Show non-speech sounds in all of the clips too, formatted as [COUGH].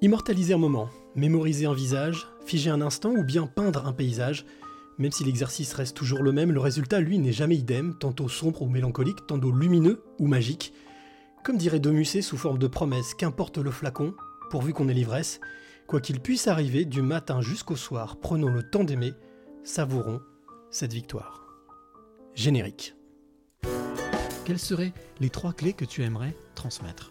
Immortaliser un moment, mémoriser un visage, figer un instant ou bien peindre un paysage, même si l'exercice reste toujours le même, le résultat, lui, n'est jamais idem, tantôt sombre ou mélancolique, tantôt lumineux ou magique. Comme dirait Domusset sous forme de promesse, qu'importe le flacon, pourvu qu'on ait l'ivresse, quoi qu'il puisse arriver, du matin jusqu'au soir, prenons le temps d'aimer, savourons cette victoire. Générique. Quelles seraient les trois clés que tu aimerais transmettre?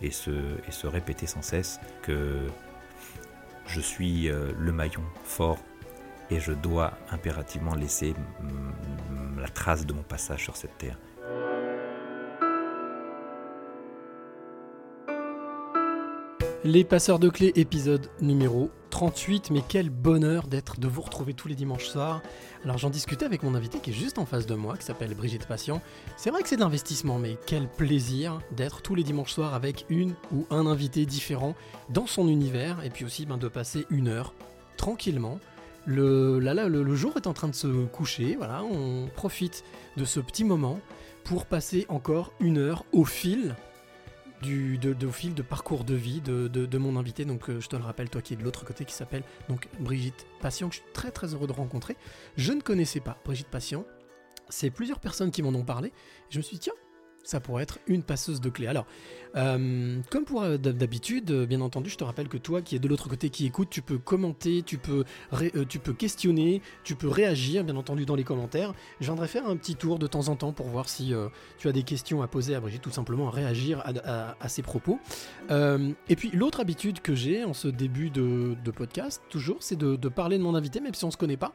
et se, et répéter sans cesse que je suis euh, le maillon fort et je dois impérativement laisser mm, la trace de mon passage sur cette terre. Les passeurs de clés, épisode numéro 38. Mais quel bonheur d'être, de vous retrouver tous les dimanches soirs. Alors j'en discutais avec mon invité qui est juste en face de moi, qui s'appelle Brigitte Patient. C'est vrai que c'est de l'investissement, mais quel plaisir d'être tous les dimanches soirs avec une ou un invité différent dans son univers, et puis aussi ben, de passer une heure tranquillement. Le, là, là, le, le jour est en train de se coucher, voilà, on profite de ce petit moment pour passer encore une heure au fil du, de, au fil de parcours de vie de, de- de mon invité. Donc, euh, je te le rappelle, toi qui es de l'autre côté, qui s'appelle donc Brigitte Patient, que je suis très très heureux de rencontrer. Je ne connaissais pas Brigitte Patient. C'est plusieurs personnes qui m'en ont parlé. Je me suis dit, tiens, ça pourrait être une passeuse de clés. Alors, euh, comme pour euh, d'hab- d'habitude, euh, bien entendu, je te rappelle que toi qui es de l'autre côté, qui écoute, tu peux commenter, tu peux, tu peux questionner, tu peux réagir, bien entendu, dans les commentaires. Je viendrai faire un petit tour de temps en temps pour voir si tu as des questions à poser à Brigitte, tout simplement réagir à, ses propos. Et puis l'autre habitude que j'ai en ce début de, de podcast, toujours, c'est de, de parler de mon invité, même si on ne se connaît pas.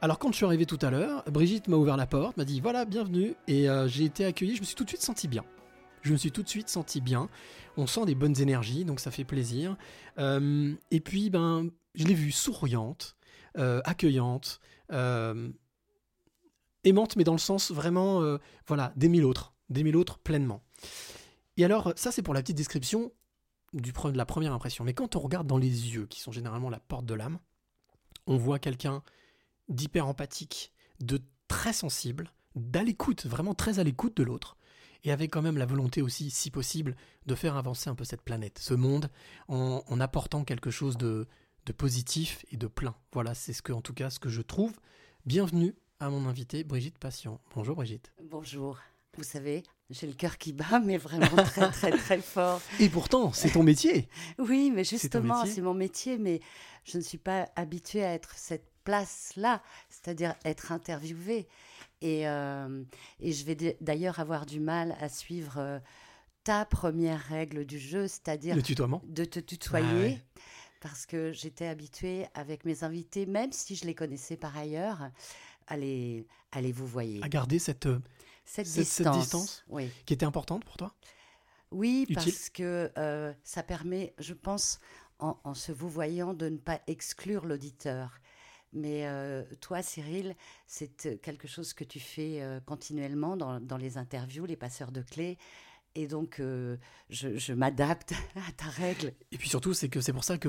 Alors quand je suis arrivé tout à l'heure, Brigitte m'a ouvert la porte, m'a dit voilà, bienvenue, et euh, j'ai été accueilli, je me suis tout de suite senti bien. Je me suis tout de suite senti bien. On sent des bonnes énergies, donc ça fait plaisir. Euh, et puis, ben, je l'ai vue souriante, euh, accueillante, aimante, mais dans le sens vraiment, voilà, d'aimer l'autre, d'aimer l'autre pleinement. Et alors, ça c'est pour la petite description du, de la première impression. Mais quand on regarde dans les yeux, qui sont généralement la porte de l'âme, on voit quelqu'un d'hyper empathique, de très sensible, d'à l'écoute, vraiment très à l'écoute de l'autre, et avec quand même la volonté aussi, si possible, de faire avancer un peu cette planète, ce monde, en, en apportant quelque chose de, de positif et de plein. Voilà, c'est ce que, en tout cas, ce que je trouve. Bienvenue à mon invité Brigitte Patient. Bonjour Brigitte. Bonjour. Vous savez, j'ai le cœur qui bat, mais vraiment très, [LAUGHS] très, très fort. Et pourtant, c'est ton métier. Oui, mais justement, c'est mon métier, mais je ne suis pas habituée à être cette place-là, c'est-à-dire être interviewée. Et, euh, et je vais d'ailleurs avoir du mal à suivre euh, ta première règle du jeu, c'est-à-dire de te tutoyer. Ah ouais. Parce que j'étais habituée avec mes invités, même si je les connaissais par ailleurs, à les, à les vous voyez. À garder cette, euh, Cette, cette- distance. cette distance Oui. qui était importante pour toi? Oui, Utile. parce que euh, ça permet, je pense, en, en se vous voyant, de ne pas exclure l'auditeur. Mais euh, toi, Cyril, c'est euh, quelque chose que tu fais euh, continuellement dans, les interviews, les passeurs de clés. Et donc, je, m'adapte [LAUGHS] à ta règle. Et puis surtout, c'est que c'est pour ça que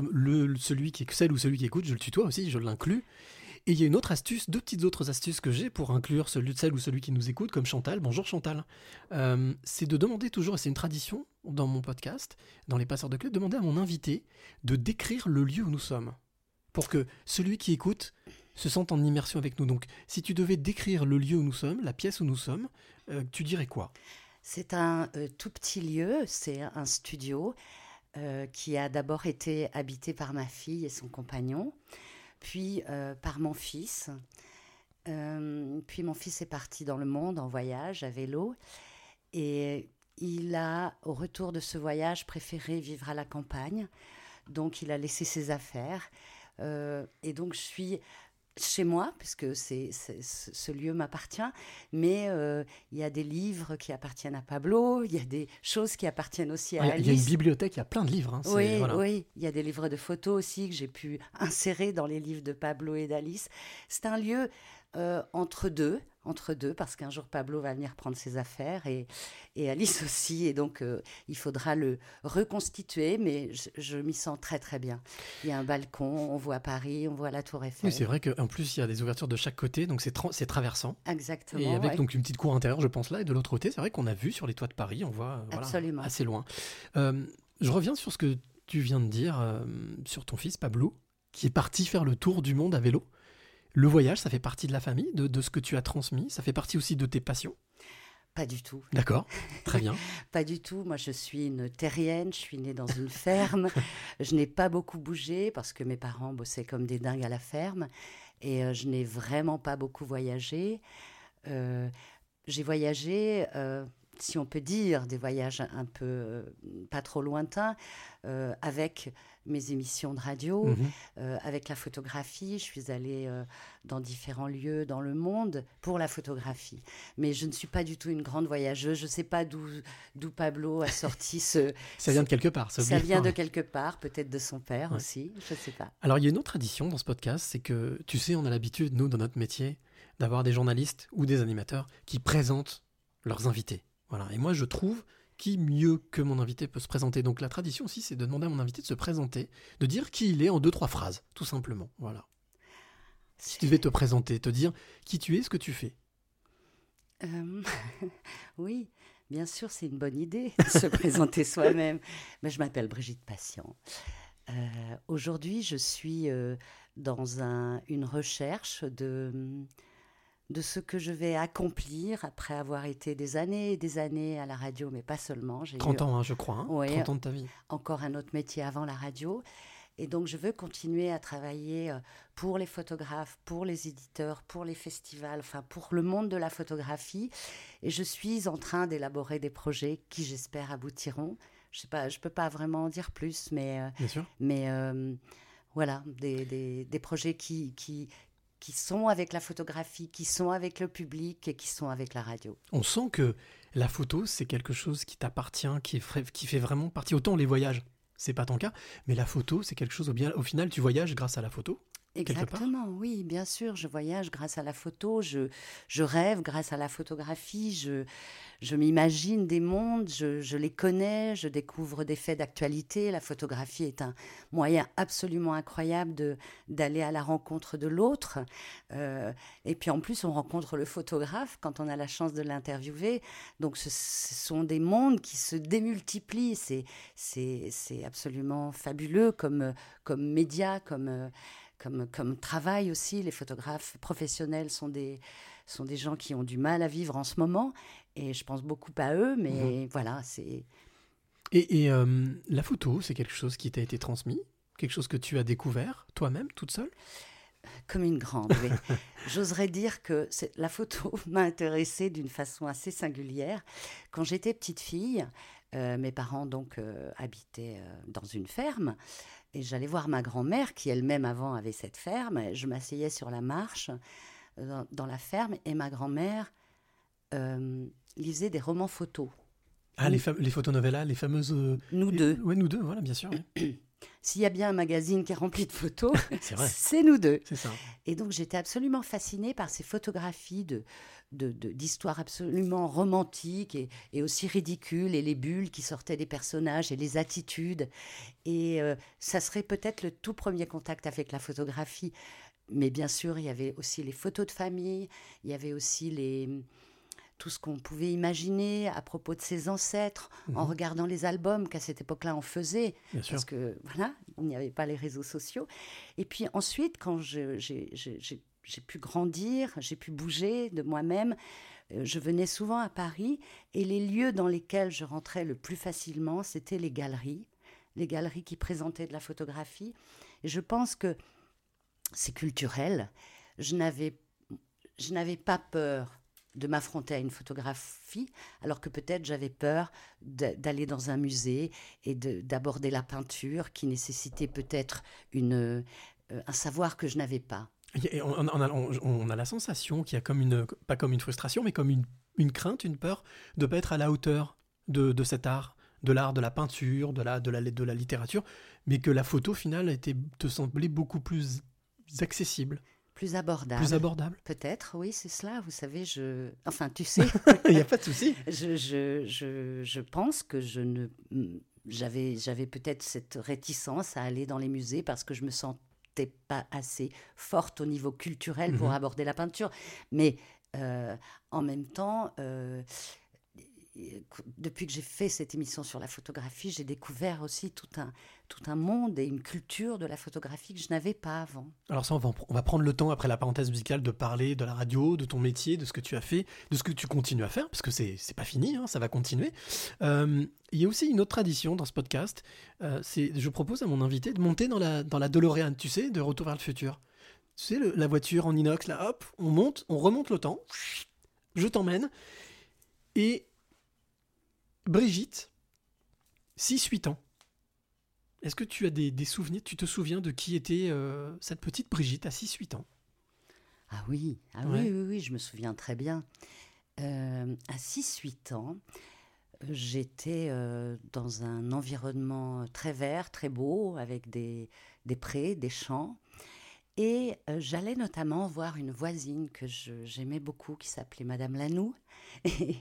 celui qui celle ou celui qui écoute, je le tutoie aussi, je l'inclus. Et il y a une autre astuce, deux petites autres astuces que j'ai pour inclure celui, celle ou celui qui nous écoute, comme Chantal. Bonjour Chantal. C'est de demander toujours, et c'est une tradition dans mon podcast, dans les passeurs de clés, de demander à mon invité de décrire le lieu où nous sommes. Pour que celui qui écoute se sente en immersion avec nous. Donc, si tu devais décrire le lieu où nous sommes, la pièce où nous sommes, euh, tu dirais quoi? C'est un euh, tout petit lieu, c'est un studio euh, qui a d'abord été habité par ma fille et son compagnon, puis par mon fils. Puis mon fils est parti dans le monde en voyage à vélo et il a, au retour de ce voyage, préféré vivre à la campagne. Donc il a laissé ses affaires. Euh, et donc je suis chez moi, puisque c'est, ce lieu m'appartient, mais euh, il y a des livres qui appartiennent à Pablo, il y a des choses qui appartiennent aussi à Il y a- il y a une Alice. bibliothèque, il y a plein de livres. hein, Oui, voilà. oui, il y a des livres de photos aussi que j'ai pu insérer dans les livres de Pablo et d'Alice. C'est un lieu euh, entre deux, entre deux, parce qu'un jour Pablo va venir prendre ses affaires et, et Alice [LAUGHS] aussi, et donc euh, il faudra le reconstituer, mais je, je m'y sens très très bien. Il y a un balcon, on voit Paris, on voit la Tour Eiffel. Oui, c'est vrai qu'en plus, il y a des ouvertures de chaque côté, donc c'est tra- c'est traversant. Exactement. Et avec ouais. donc une petite cour intérieure, je pense là, et de l'autre côté, c'est vrai qu'on a vu sur les toits de Paris, on voit euh, voilà, assez loin. Euh, je reviens sur ce que tu viens de dire sur ton fils Pablo, qui est parti faire le tour du monde à vélo. Le voyage, ça fait partie de la famille, de, de ce que tu as transmis, ça fait partie aussi de tes passions? Pas du tout. D'accord, très bien. [LAUGHS] Pas du tout. Moi, je suis une terrienne. Je suis née dans une ferme. [LAUGHS] Je n'ai pas beaucoup bougé parce que mes parents bossaient comme des dingues à la ferme. Et euh, je n'ai vraiment pas beaucoup voyagé. Euh, J'ai voyagé, euh, si on peut dire, des voyages un peu euh, pas trop lointains, euh, avec mes émissions de radio, Mhm. euh, avec la photographie. Je suis allée dans différents lieux dans le monde pour la photographie. Mais je ne suis pas du tout une grande voyageuse. Je ne sais pas d'où Pablo a sorti [LAUGHS] ce. Ça vient de quelque part. Ça, Ça vient de quelque part, peut-être de son père Ouais. aussi. Je ne sais pas. Alors, il y a une autre tradition dans ce podcast, c'est que, tu sais, on a l'habitude, nous, dans notre métier, d'avoir des journalistes ou des animateurs qui présentent leurs invités. Voilà. Et moi, je trouve qui mieux que mon invité peut se présenter. Donc, la tradition aussi, c'est de demander à mon invité de se présenter, de dire qui il est en deux, trois phrases, tout simplement. Voilà. Si tu devais te présenter, te dire qui tu es, ce que tu fais. Euh, [LAUGHS] oui, bien sûr, c'est une bonne idée de se [LAUGHS] présenter soi-même. Mais je m'appelle Brigitte Patient. Euh, Aujourd'hui, je suis euh, dans un- une recherche de, de ce que je vais accomplir après avoir été des années et des années à la radio, mais pas seulement. J'ai eu 30 ans, hein, je crois. hein. Ouais. 30 ans de ta vie. encore un autre métier avant la radio. Et donc, je veux continuer à travailler euh, pour les photographes, pour les éditeurs, pour les festivals, enfin, pour le monde de la photographie. Et je suis en train d'élaborer des projets qui, j'espère, aboutiront. Je sais pas, je peux pas vraiment en dire plus, mais, euh, Bien sûr. mais euh, voilà, des, des, des projets qui, qui, qui sont avec la photographie, qui sont avec le public et qui sont avec la radio. On sent que la photo, c'est quelque chose qui t'appartient, qui, fait vraiment partie. Autant les voyages, c'est pas ton cas, mais la photo, c'est quelque chose. Au, bien, au final, tu voyages grâce à la photo. Exactement, oui, bien sûr. Je voyage grâce à la photo, je, rêve grâce à la photographie, je, m'imagine des mondes, je, les connais, je découvre des faits d'actualité. La photographie est un moyen absolument incroyable d'aller à la rencontre de l'autre. Euh, et puis en plus, on rencontre le photographe quand on a la chance de l'interviewer. Donc ce, sont des mondes qui se démultiplient. C'est, absolument fabuleux comme, comme média, comme... comme, comme travail aussi. Les photographes professionnels sont des, sont des gens qui ont du mal à vivre en ce moment. Et je pense beaucoup à eux, mais voilà, c'est. Et, et, euh, la photo, c'est quelque chose qui t'a été transmis, quelque chose que tu as découvert toi-même, toute seule? Comme une grande, oui. [LAUGHS] J'oserais dire que la photo [LAUGHS] m'a intéressée d'une façon assez singulière. Quand j'étais petite fille, euh, mes parents donc euh, habitaient dans une ferme et j'allais voir ma grand-mère qui elle-même avant avait cette ferme. Je m'asseyais sur la marche euh, dans, dans la ferme et ma grand-mère euh, lisait des romans photos. Ah, Oui. les, les photonovellas, les fameuses. euh, Nous les- deux. Ouais, nous deux, voilà, bien sûr. oui. [COUGHS] S'il y a bien un magazine qui est rempli de photos, [LAUGHS] C'est nous deux. ça. Et donc j'étais absolument fascinée par ces photographies de de- de- d'histoires absolument romantiques et, et aussi ridicules, et les bulles qui sortaient des personnages et les attitudes. Et euh, ça serait peut-être le tout premier contact avec la photographie. Mais bien sûr, il y avait aussi les photos de famille, il y avait aussi les, tout ce qu'on pouvait imaginer à propos de ses ancêtres, en Mhm. regardant les albums qu'à cette époque-là on faisait Bien sûr. parce que voilà, il n'y avait pas les réseaux sociaux. Et puis ensuite, quand j'ai pu grandir, j'ai pu bouger de moi-même, euh, je venais souvent à Paris et les lieux dans lesquels je rentrais le plus facilement, c'était les galeries, les galeries qui présentaient de la photographie. Et je pense que c'est culturel. Je n'avais je n'avais pas peur de m'affronter à une photographie, alors que peut-être j'avais peur d'aller dans un musée et de- d'aborder la peinture qui nécessitait peut-être euh, un savoir que je n'avais pas. Et on, on a, on- on a la sensation qu'il y a comme une, pas comme une frustration, mais comme une, une crainte, une peur de ne pas être à la hauteur de, de cet art, de l'art, de la peinture, de la, de, la, de la littérature, mais que la photo finale était, te semblait beaucoup plus accessible, Plus abordable. plus abordable. Peut-être, oui, c'est cela. Vous savez, je. Enfin, tu [LAUGHS] sais, Il n'y a pas de souci. je, je, je, je pense que je ne. J'avais, j'avais peut-être cette réticence à aller dans les musées parce que je me sentais pas assez forte au niveau culturel pour Mhm. aborder la peinture. Mais euh, en même temps, euh, depuis que j'ai fait cette émission sur la photographie, j'ai découvert aussi tout un, tout un monde et une culture de la photographie que je n'avais pas avant. Alors ça, on va, prendre le temps après la parenthèse musicale de parler de la radio, de ton métier, de ce que tu as fait, de ce que tu continues à faire, parce que c'est pas fini, hein, ça va continuer. Euh, il y a aussi une autre tradition dans ce podcast, euh, c'est je propose à mon invité de monter dans la, dans la DeLorean, tu sais, de Retour vers le futur. Tu sais, la voiture en inox, là, hop, on monte, on remonte le temps, je t'emmène, et Brigitte, 6-8 ans. Est-ce que tu as des, des souvenirs Tu te souviens de qui était euh, cette petite Brigitte à 6-8 ans? Ah oui, ah Ouais. oui, oui, oui, je me souviens très bien. Euh, à 6-8 ans, j'étais euh, dans un environnement très vert, très beau, avec des, des prés, des champs. Et euh, j'allais notamment voir une voisine que j'aimais beaucoup, qui s'appelait Madame Lanoux, [LAUGHS] et,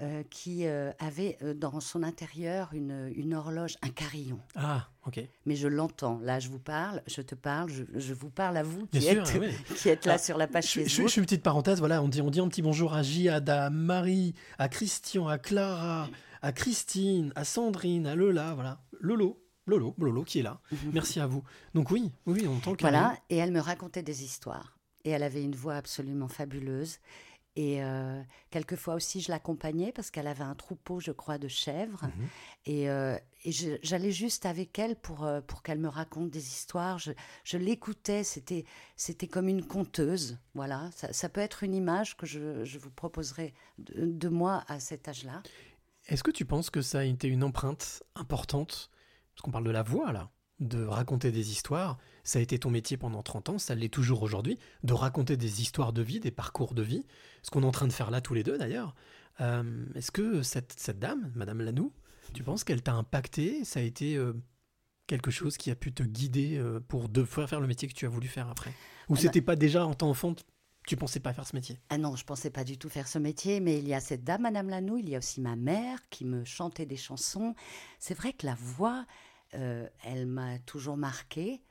euh, qui euh, avait euh, dans son intérieur une, une horloge, un carillon. Ah, ok. Mais je l'entends. Là, je vous parle, je te parle, je, je vous parle à vous qui, Bien sûr, êtes, ouais. [LAUGHS] qui êtes là Ah, sur la page Je, Facebook. je fais une petite parenthèse, voilà, on dit, on dit un petit bonjour à Jihad, à Marie, à Christian, à Clara, à Christine, à Sandrine, à Lola, voilà. Lolo, Lolo, Lolo qui est là. Merci à vous. Donc oui, oui, on entend le Voilà, et elle me racontait des histoires. Et elle avait une voix absolument fabuleuse. Et euh, quelquefois aussi, je l'accompagnais parce qu'elle avait un troupeau, je crois, de chèvres. Mhm. Et, euh, et j'allais juste avec elle pour, euh, pour qu'elle me raconte des histoires. Je, je l'écoutais, c'était, c'était comme une conteuse. Voilà, ça, ça peut être une image que je, je vous proposerai de, de moi à cet âge-là. Est-ce que tu penses que ça a été une empreinte importante? Parce qu'on parle de la voix, là, de raconter des histoires. Ça a été ton métier pendant 30 ans, ça l'est toujours aujourd'hui, de raconter des histoires de vie, des parcours de vie. Ce qu'on est en train de faire là tous les deux, d'ailleurs. Euh, Est-ce que cette, cette dame, Madame Lanoux, tu penses qu'elle t'a impacté? Ça a été euh, quelque chose qui a pu te guider euh, pour de faire faire le métier que tu as voulu faire après? Ou bah- c'était pas déjà en tant enfant, tu pensais pas faire ce métier? Ah non, je pensais pas du tout faire ce métier, mais il y a cette dame, Madame Lanoux, il y a aussi ma mère qui me chantait des chansons. C'est vrai que la voix, elle m'a toujours marquée.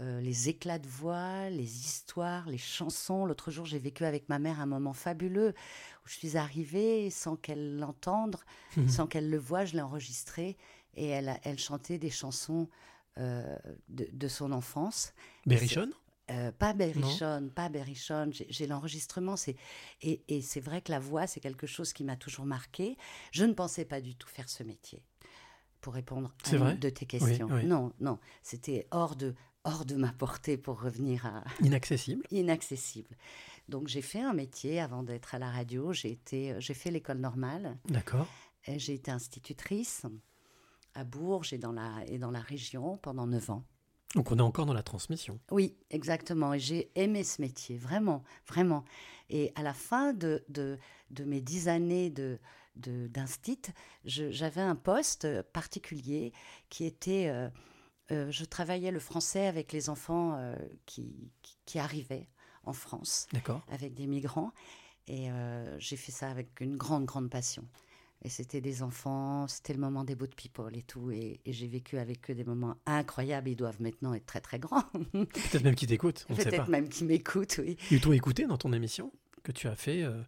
Euh, les éclats de voix, les histoires, les chansons. L'autre jour, j'ai vécu avec ma mère un moment fabuleux où je suis arrivée sans qu'elle l'entende, sans qu'elle le voie, je l'ai enregistré et elle, a- elle chantait des chansons euh, de, de son enfance. Berrichonne? Euh, pas Berrichonne, pas Berrichonne. J'ai j'ai l'enregistrement. c'est Et, et c'est vrai que la voix, c'est quelque chose qui m'a toujours marqué. Je ne pensais pas du tout faire ce métier, pour répondre à une de tes questions. oui. Non, non. C'était hors de, hors de ma portée pour revenir à [LAUGHS] Inaccessible inaccessible. Donc j'ai fait un métier avant d'être à la radio. J'ai été, j'ai fait l'école normale. D'accord. J'ai été institutrice à Bourges et dans la, et dans la région pendant neuf ans. Donc on est encore dans la transmission. Oui, exactement. Et j'ai aimé ce métier, vraiment, vraiment. Et à la fin de, de, de mes dix années de, d'instit, j'avais un poste particulier qui était... euh, euh, je travaillais le français avec les enfants euh, qui, qui, qui arrivaient en France, avec des migrants. Et j'ai fait ça avec une grande, grande passion. Et c'était des enfants, c'était le moment des bout de people et tout. Et, et j'ai vécu avec eux des moments incroyables. Ils doivent maintenant être très, très grands. Peut-être même qu'ils t'écoutent, on. Peut-être même qu'ils m'écoutent, oui. Ils t'ont écouté dans ton émission que tu as fait euh,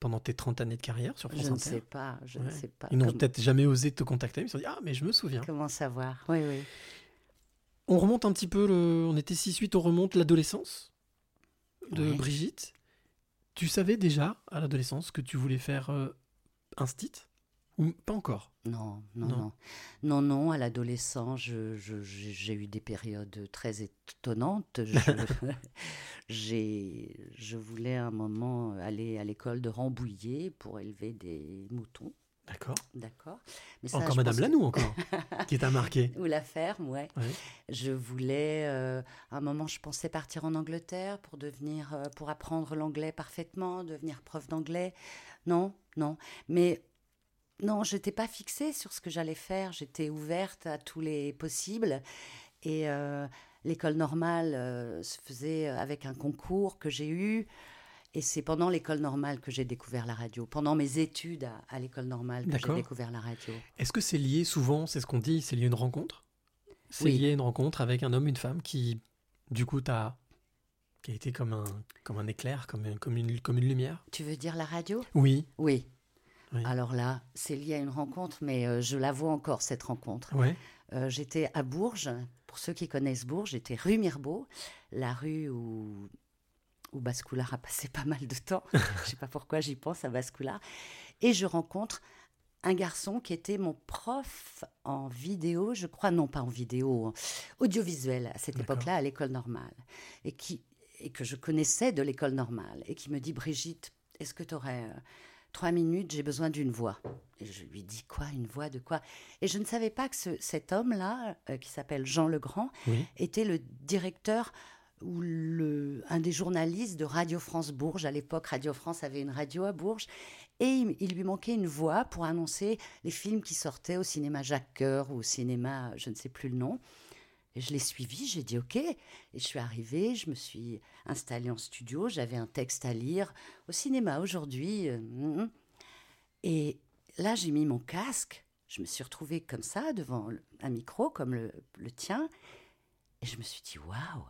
pendant tes 30 années de carrière sur France Je ne Inter sais pas, je ne sais pas. Ils n'ont Comme- peut-être jamais osé te contacter, mais ils se sont dit Ah, mais je me souviens. Comment savoir? Oui, oui. On remonte un petit peu, le... on était 6-8, on remonte l'adolescence de Ouais. Brigitte. Tu savais déjà à l'adolescence que tu voulais faire euh, un stit? Ou pas encore? Non, non, Non. non. Non, non, à l'adolescence, j'ai eu des périodes très étonnantes. Je, [LAUGHS] j'ai- je voulais à un moment aller à l'école de Rambouillet pour élever des moutons. D'accord. D'accord. Encore Madame que- Lanou, encore, [LAUGHS] qui t'a marqué. Ou la ferme, ouais. Ouais. Je voulais, euh, à un moment, je pensais partir en Angleterre pour devenir, euh, pour apprendre l'anglais parfaitement, devenir prof d'anglais. Non, non. Mais non, j'étais pas fixée sur ce que j'allais faire. J'étais ouverte à tous les possibles. Et euh, l'école normale euh, se faisait avec un concours que j'ai eu. Et c'est pendant l'école normale que j'ai découvert la radio. Pendant mes études à, à l'école normale que j'ai découvert la radio. Est-ce que c'est lié souvent, c'est ce qu'on dit, c'est lié à une rencontre? C'est Oui. lié à une rencontre avec un homme, une femme qui, du coup, t'a qui a été comme un, comme un éclair, comme, comme, une, comme une lumière? Tu veux dire la radio? Oui, Oui. Oui. Alors là, c'est lié à une rencontre, mais euh, je la vois encore, cette rencontre. Euh, j'étais à Bourges, pour ceux qui connaissent Bourges, j'étais rue Mirbeau, la rue où, où Bascoulard a passé pas mal de temps. [LAUGHS] je sais pas pourquoi j'y pense à Bascoulard. Et je rencontre un garçon qui était mon prof en vidéo, je crois, non pas en vidéo, audiovisuel à cette époque-là, à l'école normale, et, qui, et que je connaissais de l'école normale, et qui me dit, Brigitte, est-ce que tu aurais trois minutes, j'ai besoin d'une voix Et je lui dis, quoi, une voix de quoi? Et je ne savais pas que ce- cet homme-là, euh, qui s'appelle Jean Legrand, Oui. était le directeur ou le, un des journalistes de Radio France Bourges. À l'époque, Radio France avait une radio à Bourges. Et il, il lui manquait une voix pour annoncer les films qui sortaient au cinéma Jacques Coeur ou au cinéma, je ne sais plus le nom. Et je l'ai suivi, j'ai dit OK. Et je suis arrivée, je me suis installée en studio, j'avais un texte à lire au cinéma aujourd'hui. euh, mm, et là, j'ai mis mon casque, je me suis retrouvée comme ça devant un micro comme le, le tien. Et je me suis dit waouh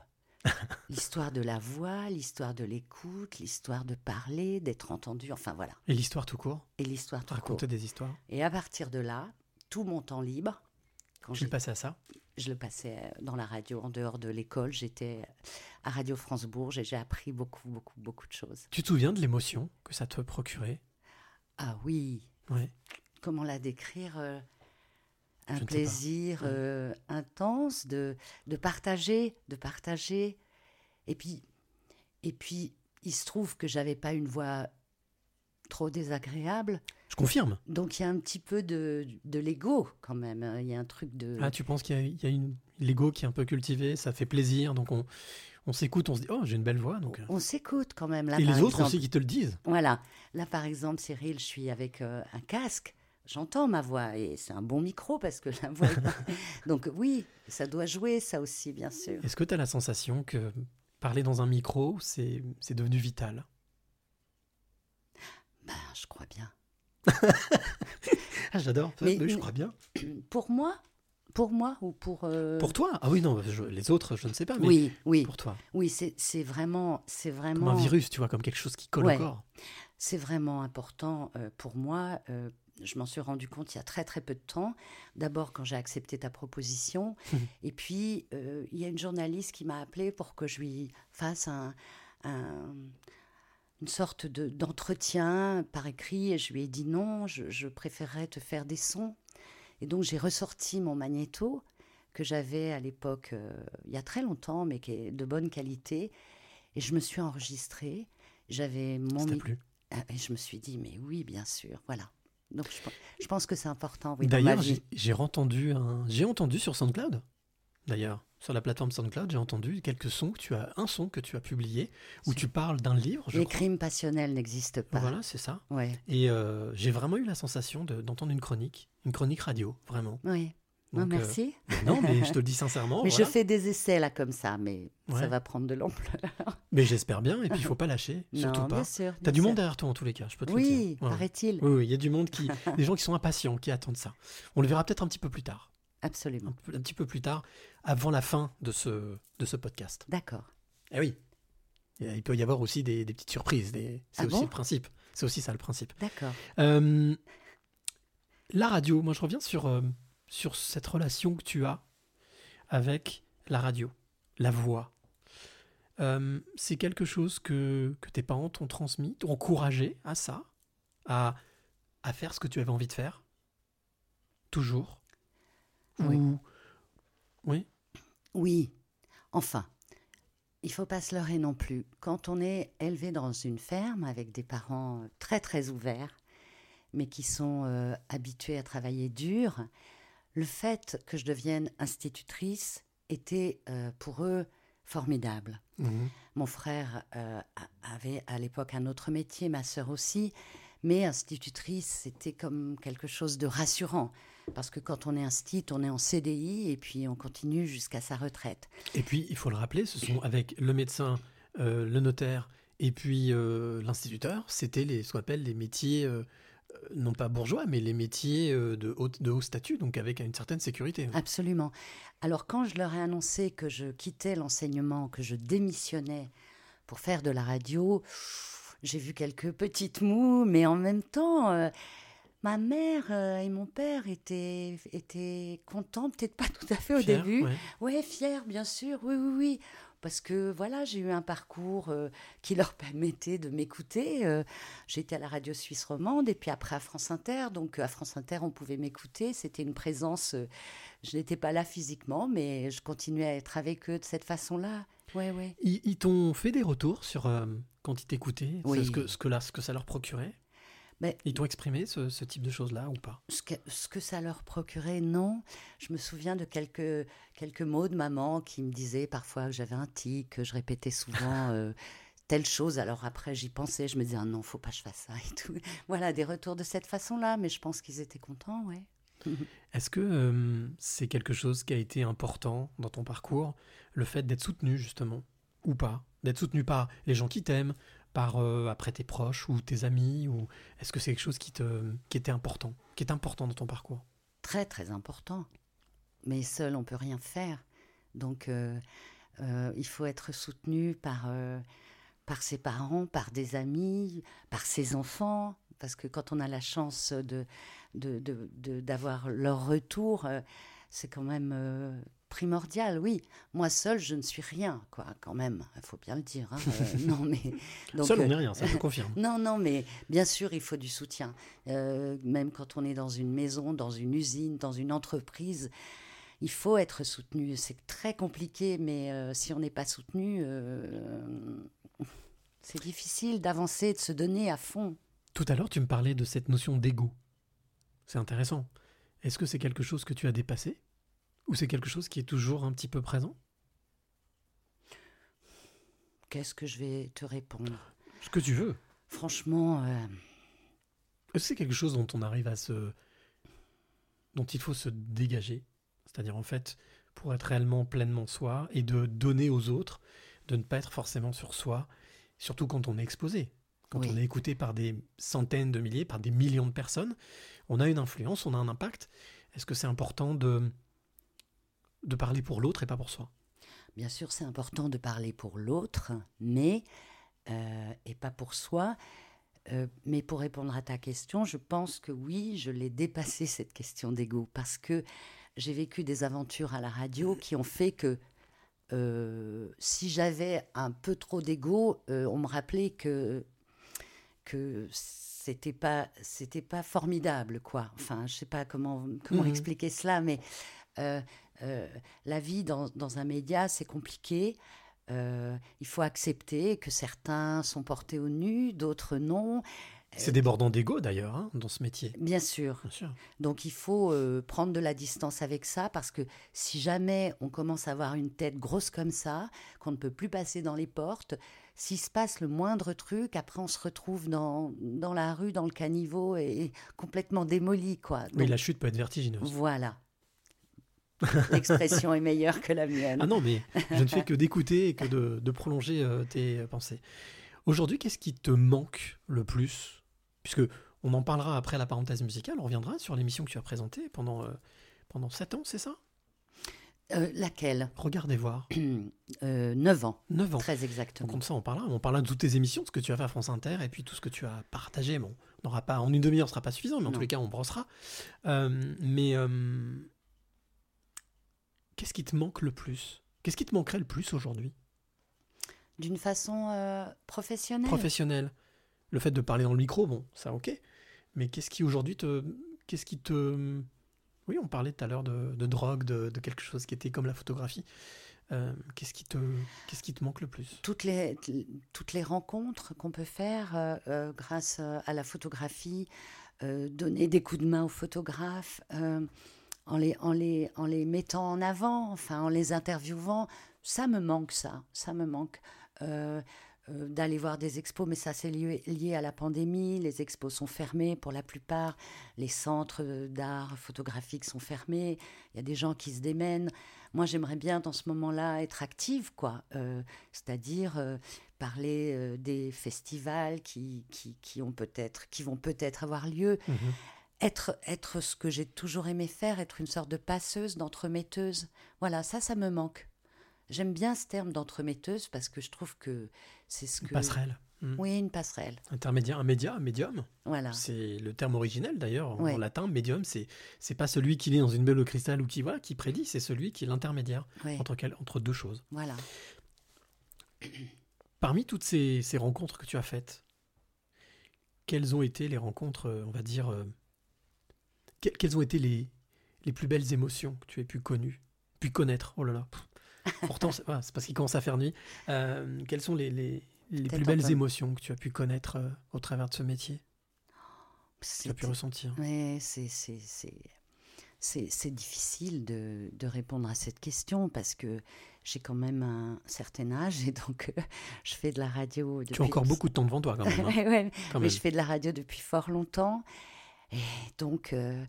[LAUGHS] L'histoire de la voix, l'histoire de l'écoute, l'histoire de parler, d'être entendu, enfin voilà. Et l'histoire tout court? Et l'histoire tout court. Raconter des histoires Et à partir de là, tout mon temps libre, quand Je j'ai passer à ça? Je le passais euh, dans la radio, en dehors de l'école. J'étais à Radio France Bourges et j'ai appris beaucoup, beaucoup, beaucoup de choses. Tu te souviens de l'émotion que ça te procurait? Ah oui, Ouais. comment la décrire euh, Un plaisir Ouais. euh, intense de, de partager, de partager. Et puis, et puis, il se trouve que j'avais pas une voix trop désagréable. Je confirme. Donc il y a un petit peu de, de l'ego quand même. Il y a un truc de... Ah, tu penses qu'il y a, il y a une l'ego qui est un peu cultivé, ça fait plaisir, donc on, on s'écoute, on se dit oh j'ai une belle voix, donc. euh. On s'écoute quand même. Là, Et par les autres exemple. aussi qui te le disent. Voilà. Là, par exemple, Cyril, je suis avec euh, un casque. J'entends ma voix et c'est un bon micro parce que [LAUGHS] la voix. est pas- [LAUGHS] Donc oui, ça doit jouer ça aussi, bien sûr. Est-ce que tu as la sensation que parler dans un micro, c'est c'est devenu vital? Je crois bien. Ah, j'adore. Mais- Oui, je crois bien. [CLEARS THROAT] Pour moi, pour moi ou pour. euh, Pour toi? Ah oui, non, je- les autres, je ne sais pas, mais Oui, oui, pour toi. oui. C'est c'est vraiment, c'est Comme vraiment. un virus, tu vois, comme quelque chose qui colle Ouais. au corps. C'est vraiment important euh, pour moi. euh, je m'en suis rendu compte il y a très très peu de temps. D'abord quand j'ai accepté ta proposition, [LAUGHS] et puis il y a une journaliste qui m'a appelé pour que je lui fasse un, un- une sorte de- d'entretien par écrit, et je lui ai dit non, je, je préférerais te faire des sons. Et donc j'ai ressorti mon magnéto que j'avais à l'époque, euh, il y a très longtemps, mais qui est de bonne qualité, et je me suis enregistrée. J'avais mon Ça plu? Ah, Et je me suis dit, mais oui, bien sûr, voilà. Donc je, pen- je pense que c'est important, oui, D'ailleurs, j'ai j'ai entendu, un... j'ai entendu sur SoundCloud, d'ailleurs, sur la plateforme SoundCloud, j'ai entendu quelques sons que tu as, un son que tu as publié où tu parles d'un livre, je Les crois. crimes passionnels n'existent pas. Voilà, c'est ça. Ouais, Et euh, j'ai vraiment eu la sensation de- d'entendre une chronique, une chronique radio, vraiment. oui. Donc, euh, merci. [LAUGHS] non, mais je te le dis [LAUGHS] sincèrement. mais voilà. je fais des essais là comme ça, mais Ouais. ça va prendre de l'ampleur. [LAUGHS] Mais j'espère bien, et puis il faut pas lâcher, surtout non, pas. bien sûr. T'as du sûr. monde derrière toi en tous les cas, je peux te le Oui, dire. Ouais. paraît-il. Oui, oui, il y a du monde qui, des gens qui sont impatients, qui attendent ça. On le verra peut-être un petit peu plus tard, Absolument. un petit peu plus tard, avant la fin de ce, de ce podcast. D'accord. Eh oui, il peut y avoir aussi des, des petites surprises. des- C'est Ah aussi bon le principe. C'est aussi ça le principe. D'accord. Euh, la radio, moi je reviens sur, euh, sur cette relation que tu as avec la radio, la voix. Euh, c'est quelque chose que, que tes parents t'ont transmis, t'ont encouragé à ça, à, à faire ce que tu avais envie de faire? Toujours? Oui. Ou- Oui? Oui, enfin, il faut pas se leurrer non plus. Quand on est élevé dans une ferme avec des parents très très ouverts, mais qui sont euh, habitués à travailler dur, le fait que je devienne institutrice était euh, pour eux formidable. Mhm. Mon frère euh, avait à l'époque un autre métier, ma sœur aussi, mais institutrice, c'était comme quelque chose de rassurant. Parce que quand on est instit, on est en CDI et puis on continue jusqu'à sa retraite. Et puis, il faut le rappeler, ce sont avec le médecin, euh, le notaire et puis euh, l'instituteur, c'était les, ce qu'on appelle les métiers, euh, non pas bourgeois, mais les métiers de, haut, de haut statut, donc avec une certaine sécurité. Absolument. Alors quand je leur ai annoncé que je quittais l'enseignement, que je démissionnais pour faire de la radio, j'ai vu quelques petites moues, mais en même temps, euh, ma mère euh, et mon père étaient, étaient contents, peut-être pas [LAUGHS] tout à fait au Fier, début. ouais. Ouais, fiers, bien sûr, oui, oui, oui. Parce que voilà, j'ai eu un parcours euh, qui leur [LAUGHS] permettait de m'écouter. Euh, J'étais à la radio suisse romande et puis après à France Inter. Donc à France Inter, on pouvait m'écouter. C'était une présence. euh, je n'étais pas là physiquement, mais je continuais à être avec eux de cette façon-là. Ouais, ouais. Ils, ils t'ont fait des retours sur euh, quand ils t'écoutaient, Oui. ce, que, ce, que là, ce que ça leur procurait? Ils t'ont exprimé ce, ce type de choses-là ou pas? Ce que, ce que ça leur procurait, non. Je me souviens de quelques, quelques mots de maman qui me disait parfois que j'avais un tic, que je répétais souvent [LAUGHS] euh, telle chose. Alors après, j'y pensais, je me disais, ah non, faut pas que je fasse ça et tout. [LAUGHS] Voilà, des retours de cette façon-là, mais je pense qu'ils étaient contents, ouais. [LAUGHS] Est-ce que euh, c'est quelque chose qui a été important dans ton parcours, le fait d'être soutenu justement, ou pas? D'être soutenu par les gens qui t'aiment, par euh, après tes proches ou tes amis, ou est-ce que c'est quelque chose qui, te, qui était important, qui est important dans ton parcours? Très, très important. Mais seul, on peut rien faire. Donc, euh, euh, il faut être soutenu par, par ses parents, par des amis, par ses enfants. Parce que quand on a la chance de, de, de- de- d'avoir leur retour, c'est quand même primordial, oui. Moi seule, je ne suis rien, quoi, quand même. Il faut bien le dire. hein. Euh, [LAUGHS] non, mais donc, Seul, on euh, n'est rien, ça je confirme. [LAUGHS] non, non, mais bien sûr, il faut du soutien. Euh, même quand on est dans une maison, dans une usine, dans une entreprise, il faut être soutenu. C'est très compliqué, mais euh, si on n'est pas soutenu, euh, c'est difficile d'avancer, de se donner à fond. Tout à l'heure, tu me parlais de cette notion d'ego. C'est intéressant. Est-ce que c'est quelque chose que tu as dépassé? Ou c'est quelque chose qui est toujours un petit peu présent? Qu'est-ce que je vais te répondre? Ce que tu veux. Franchement, euh, c'est quelque chose dont on arrive à se. dont il faut se dégager? C'est-à-dire, en fait, pour être réellement pleinement soi et de donner aux autres, de ne pas être forcément sur soi, surtout quand on est exposé. Quand Oui. on est écouté par des centaines de milliers, par des millions de personnes, on a une influence, on a un impact. Est-ce que c'est important de. De parler pour l'autre et pas pour soi Bien sûr, c'est important de parler pour l'autre, mais euh, et pas pour soi. Euh, mais pour répondre à ta question, je pense que oui, je l'ai dépassé [LAUGHS] cette question d'ego parce que j'ai vécu des aventures à la radio qui ont fait que euh, si j'avais un peu trop d'ego, on me rappelait que que c'était pas c'était pas formidable quoi. Enfin, je sais pas comment comment Mhm. expliquer cela, mais la vie dans, dans un média, c'est compliqué. Euh, il faut accepter que certains sont portés au nu, d'autres non. C'est débordant d'ego d'ailleurs, hein, dans ce métier. Bien sûr. Bien sûr. Donc il faut euh, prendre de la distance avec ça parce que si jamais on commence à avoir une tête grosse comme ça, qu'on ne peut plus passer dans les portes, s'il se passe le moindre truc, après on se retrouve dans, dans la rue, dans le caniveau et complètement démoli. Quoi. Oui, la chute peut être vertigineuse. Voilà. [LAUGHS] L'expression est meilleure que la mienne. Ah non, mais je ne fais que d'écouter et que de, de prolonger euh, tes pensées. Aujourd'hui, qu'est-ce qui te manque le plus? Puisque on en parlera après la parenthèse musicale, on reviendra sur l'émission que tu as présentée pendant, euh, pendant 7 ans, c'est ça? Euh, laquelle? Regardez voir. [CLEARS THROAT] Euh, 9 ans, 9 ans. très Donc exactement. comme ça, on parlera. On parlera de toutes tes émissions, de ce que tu as fait à France Inter, et puis tout ce que tu as partagé. Bon, on n'aura pas en une demi-heure, ce sera pas suffisant, mais en Non. tous les cas, on brossera. Euh, mais qu'est-ce qui te manque le plus? Qu'est-ce qui te manquerait le plus aujourd'hui? D'une façon euh, professionnelle. professionnel. Le fait de parler dans le micro, bon, ça ok. Mais qu'est-ce qui aujourd'hui te. Qu'est-ce qui te. Oui, on parlait tout à l'heure de, de drogue, de, de quelque chose qui était comme la photographie. Euh, qu'est-ce qui te qu'est-ce qui te manque le plus? Toutes les, toutes les rencontres qu'on peut faire euh, grâce à la photographie, euh, donner des coups de main aux photographes en, les, en, les, en les mettant en avant, enfin en les interviewant. Ça me manque, ça. Ça me manque. Euh, euh, d'aller voir des expos, mais ça c'est lié, lié à la pandémie. Les expos sont fermés pour la plupart. Les centres d'art photographique sont fermés. Il y a des gens qui se démènent. Moi, j'aimerais bien dans ce moment-là être active, quoi. Euh, C'est-à-dire parler des festivals qui, qui, qui ont peut-être, qui vont peut-être avoir lieu. Mhm. Être, être ce que j'ai toujours aimé faire, être une sorte de passeuse, d'entremetteuse. Voilà, ça, ça me manque. J'aime bien ce terme d'entremetteuse parce que je trouve que c'est ce Une que. passerelle. Mhm. Oui, une passerelle. Intermédiaire, un média, un médium. Voilà. C'est le terme originel d'ailleurs en latin. Médium, c'est c'est pas celui qui lit dans une belle au cristal ou qui voilà, qui prédit, c'est celui qui est l'intermédiaire Ouais. entre entre deux choses. Voilà. [CLEARS THROAT] Parmi toutes ces, ces rencontres que tu as faites, quelles ont été les rencontres, euh, on va dire, euh, que- quelles ont été les, les plus belles émotions que tu aies pu connues, pu connaître? Oh là là. [LAUGHS] Pourtant, c'est parce qu'il commence à faire nuit. Euh, quelles sont les, les, les plus belles émotions que tu as pu connaître euh, au travers de ce métier? Tu as pu ressentir? Mais c'est c'est- c'est- c'est- c'est difficile de, de répondre à cette question parce que j'ai quand même un certain âge et donc euh, je fais de la radio. Tu as encore beaucoup de temps devant toi quand même. hein, [LAUGHS] Ouais, ouais, quand mais même. je fais de la radio depuis fort longtemps. Et donc, euh,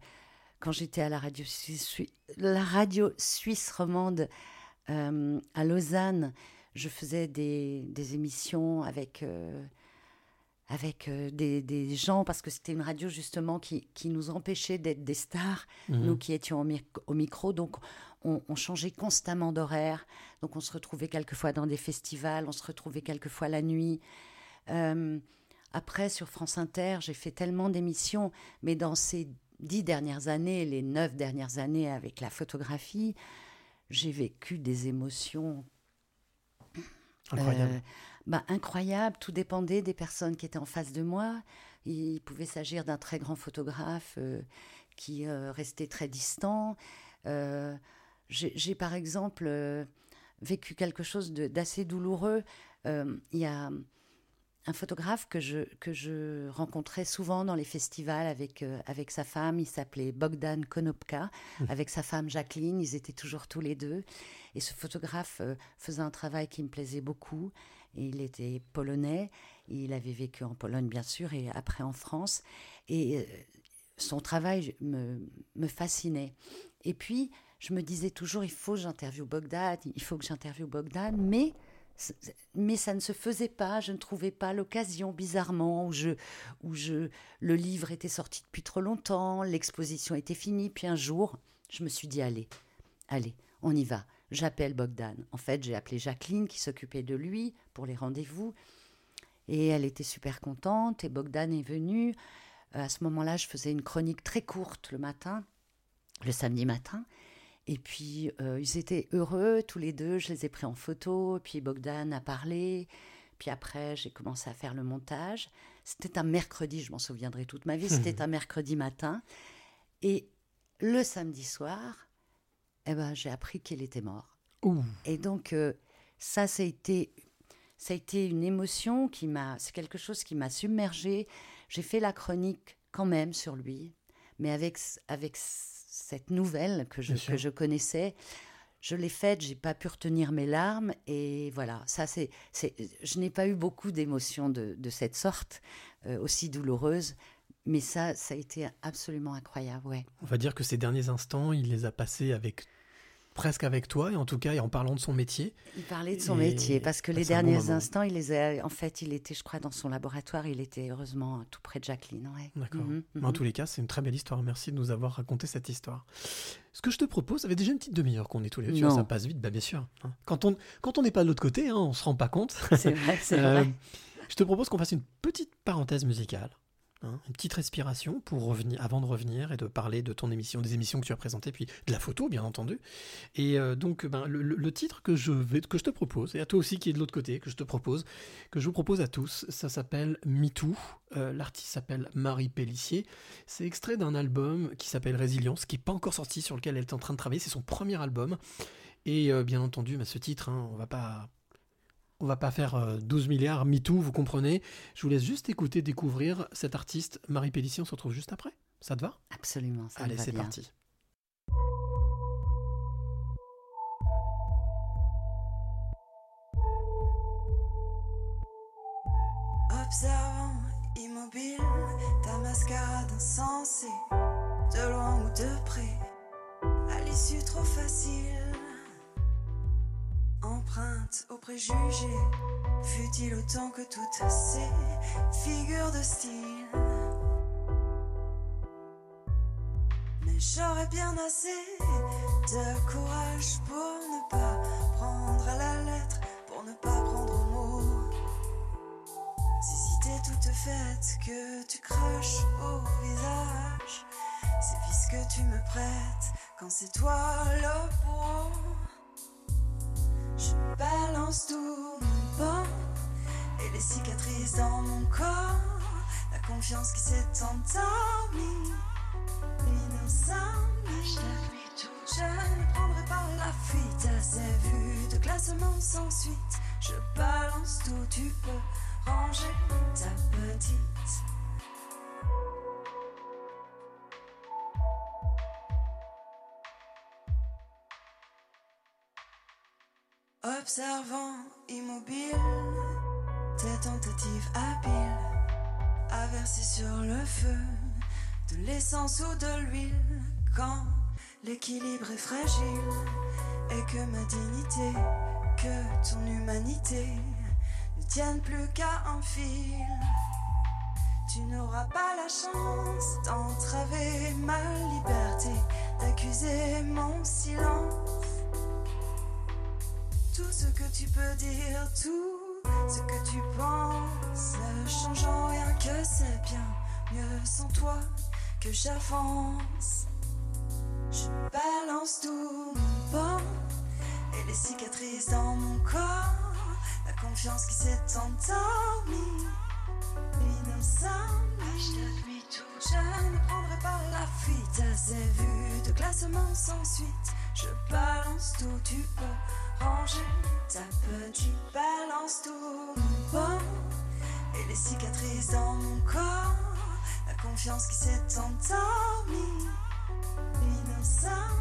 quand j'étais à la radio, suisse, la radio suisse romande euh, à Lausanne, je faisais des, des émissions avec, euh, avec des, des gens, parce que c'était une radio justement qui, qui nous empêchait d'être des stars, Mhm. nous qui étions au micro. Donc, on, on changeait constamment d'horaire. Donc, on se retrouvait quelquefois dans des festivals, on se retrouvait quelquefois la nuit. Euh, après, sur France Inter, j'ai fait tellement d'émissions, mais dans ces dix dernières années, les neuf dernières années avec la photographie, j'ai vécu des émotions euh, bah, incroyables. Tout dépendait des personnes qui étaient en face de moi. Il pouvait s'agir d'un très grand photographe euh, qui euh, restait très distant. Euh, j'ai par exemple euh, vécu quelque chose d'assez douloureux. Euh, Il y a un photographe que je, que je rencontrais souvent dans les festivals avec, euh, avec sa femme. Il s'appelait Bogdan Konopka, avec sa femme Jacqueline. Ils étaient toujours tous les deux. Et ce photographe euh, faisait un travail qui me plaisait beaucoup. Il était polonais. Il avait vécu en Pologne, bien sûr, et après en France. Et euh, son travail me, me fascinait. Et puis, je me disais toujours, il faut que j'interviewe Bogdan, il faut que j'interviewe Bogdan, mais, mais ça ne se faisait pas, je ne trouvais pas l'occasion, bizarrement, où, je, où je, le livre était sorti depuis trop longtemps, l'exposition était finie, puis un jour, je me suis dit, allez, allez, on y va, j'appelle Bogdan. En fait, j'ai appelé Jacqueline qui s'occupait de lui pour les rendez-vous, et elle était super contente, et Bogdan est venu. Euh, À ce moment-là, je faisais une chronique très courte le matin, le samedi matin. Et puis, euh, ils étaient heureux tous les deux. Je les ai pris en photo. Puis Bogdan a parlé. Puis après, j'ai commencé à faire le montage. C'était un mercredi, je m'en souviendrai toute ma vie. [LAUGHS] C'était un mercredi matin. Et le samedi soir, eh ben, j'ai appris qu'il était mort. Ouh. Et donc, euh, ça, ça a été, ça a été une émotion qui m'a. C'est quelque chose qui m'a submergée. J'ai fait la chronique quand même sur lui, mais avec, avec cette nouvelle que je, que connaissais. Je l'ai faite, j'ai pas pu retenir mes larmes et voilà. Ça, c'est, c'est, je n'ai pas eu beaucoup d'émotions de, de cette sorte, euh, aussi douloureuses, mais ça, ça a été absolument incroyable, ouais. On va dire que ces derniers instants, il les a passés avec presque avec toi, et en tout cas, et en parlant de son métier. Il parlait de son Et métier parce que bah, les bon derniers instants, il les a, en fait, il était, je crois, dans son laboratoire. Il était heureusement tout près de Jacqueline. Ouais. D'accord. Mhm, Mais en mhm. tous les cas, c'est une très belle histoire. Merci de nous avoir raconté cette histoire. Ce que je te propose, ça fait déjà une petite demi-heure qu'on est tous les deux. Tu vois, Non. ça passe vite, bah, bien sûr. hein. Quand on quand on n'est pas de l'autre côté, hein, on se rend pas compte. C'est vrai, c'est [LAUGHS] Euh, vrai. je te propose qu'on fasse une petite parenthèse musicale, hein, une petite respiration pour revenir, avant de revenir et de parler de ton émission, des émissions que tu as présentées, puis de la photo, bien entendu. Et euh, donc, ben, le, titre que je, vais, que je te propose, et à toi aussi qui est de l'autre côté, que je te propose, que je vous propose à tous, ça s'appelle MeToo. Euh, L'artiste s'appelle Marie Pellissier. C'est extrait d'un album qui s'appelle Résilience, qui n'est pas encore sorti, sur lequel elle est en train de travailler. C'est son premier album. Et euh, bien entendu, ben, ce titre, hein, on va pas on va pas faire euh, 12 milliards, MeToo, vous comprenez. Je vous laisse juste écouter, découvrir cet artiste, Marie Pellissier. On se retrouve juste après. Ça te va? Absolument, ça me Allez, va c'est bien. parti. Observant, immobile, ta mascarade insensée, de loin ou de près, à l'issue trop facile. Empreinte aux préjugés, fut-il autant que toutes ces figures de style? Mais j'aurais bien assez de courage pour ne pas prendre à la lettre, pour ne pas prendre au mot. Ces idées toutes faites que tu craches au visage, ces vices que tu me prêtes quand c'est toi le bourreau. Je balance tout mon banc et les cicatrices dans mon corps, la confiance qui s'est endormie, l'innocence. Je ne prendrai pas la fuite à ces vues de classement sans suite. Je balance tout, tu peux ranger ta petite. Observant, immobile, tes tentatives habiles à verser sur le feu de l'essence ou de l'huile quand l'équilibre est fragile et que ma dignité, que ton humanité ne tiennent plus qu'à un fil. Tu n'auras pas la chance d'entraver ma liberté, d'accuser mon silence. Tout ce que tu peux dire, tout ce que tu penses, changeant rien que c'est bien mieux sans toi que j'avance. Je balance tout mon banc et les cicatrices dans mon corps, la confiance qui s'est endormie, l'innocence. Je ne prendrai pas la fuite à ces vues de classement sans suite. Je balance tout, tu peux ranger ta petite. Balance tout mon et les cicatrices dans mon corps, la confiance qui s'est endormie, l'innocence.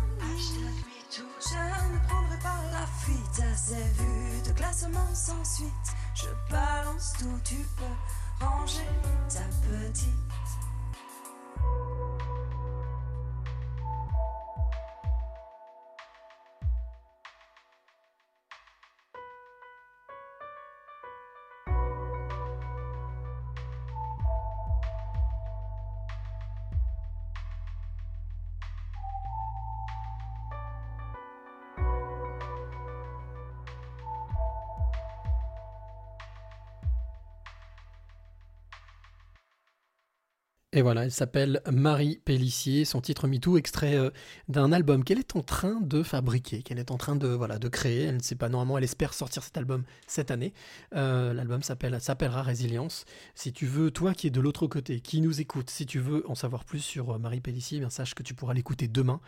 Je ne prendrai pas la fuite à ces vues de classement sans suite. Je balance tout, tu peux ranger ta petite. Et voilà, elle s'appelle Marie Pellissier, son titre MeToo, extrait euh, d'un album qu'elle est en train de fabriquer, qu'elle est en train de, voilà, de créer. Elle ne sait pas, normalement, elle espère sortir cet album cette année. Euh, L'album s'appelle- s'appellera Résilience. Si tu veux, toi qui es de l'autre côté, qui nous écoute, si tu veux en savoir plus sur euh, Marie Pellissier, eh bien sache que tu pourras l'écouter demain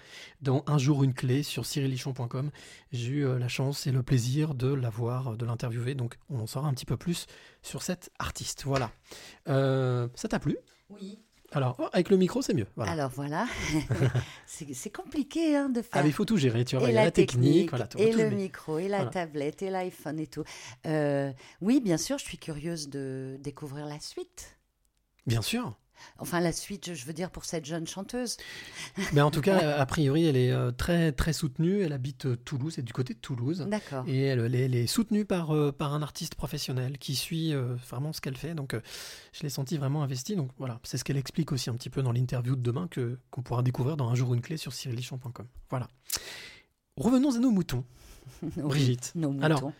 dans Un jour une clé sur cyrillichon.com. J'ai eu euh, la chance et le plaisir de la voir, de l'interviewer, donc on en saura un petit peu plus sur cette artiste. Voilà. Ça t'a plu? Oui. Alors, oh, avec le micro, c'est mieux. Voilà. Alors voilà, [LAUGHS] c'est compliqué hein, de faire. Ah, mais il faut tout gérer, tu vois. et Il y a la technique, voilà, tout- et le micro, et la Voilà. tablette, et l'iPhone et tout. Euh, oui, bien sûr, je suis curieuse de découvrir la suite. Bien sûr. Enfin, la suite, je- veux dire, pour cette jeune chanteuse. Mais en tout cas, [LAUGHS] a priori, elle est euh, très, très soutenue. Elle habite euh, Toulouse, elle est du côté de Toulouse. D'accord. Et elle, elle est- elle est soutenue par, euh, par un artiste professionnel qui suit vraiment ce qu'elle fait. Donc, je l'ai sentie vraiment investie. Donc, voilà, c'est ce qu'elle explique aussi un petit peu dans l'interview de demain que, qu'on pourra découvrir dans Un jour une clé sur cyrillichon.com. Voilà. Revenons à nos moutons. [LAUGHS] Oui, Brigitte. nos moutons. Alors,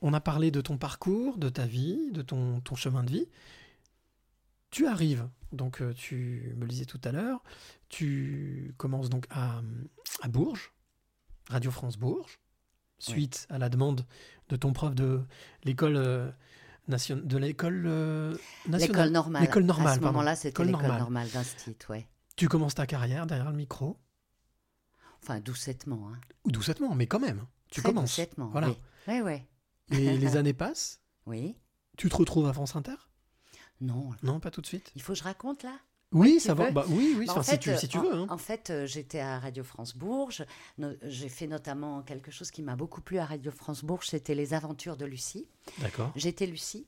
on a parlé de ton parcours, de ta vie, de ton, ton chemin de vie. Tu arrives, donc euh, tu me le disais tout à l'heure, tu commences donc à, à Bourges, Radio France Bourges, suite à la demande de ton prof de l'école euh, nation- de l'école euh, nationale. L'école normale. L'école normale, À ce moment-là, c'était École l'école normale. normale d'Instit, ouais. Tu commences ta carrière derrière le micro, Enfin, doucettement. Hein. ou doucettement, mais quand même. Tu Très commences. doucettement. Voilà. Oui, oui. oui. Et les [LAUGHS] années passent. Oui. Tu te retrouves à France Inter? Non. Non, pas tout de suite. Il faut que je raconte là? Oui, ça va. veux? Bah, oui, oui, Bah, enfin, si, fait, tu, si tu en- veux. hein. En fait, euh, j'étais à Radio France Bourges. No- J'ai fait notamment quelque chose qui m'a beaucoup plu à Radio France Bourges, c'était les aventures de Lucie. D'accord. J'étais Lucie,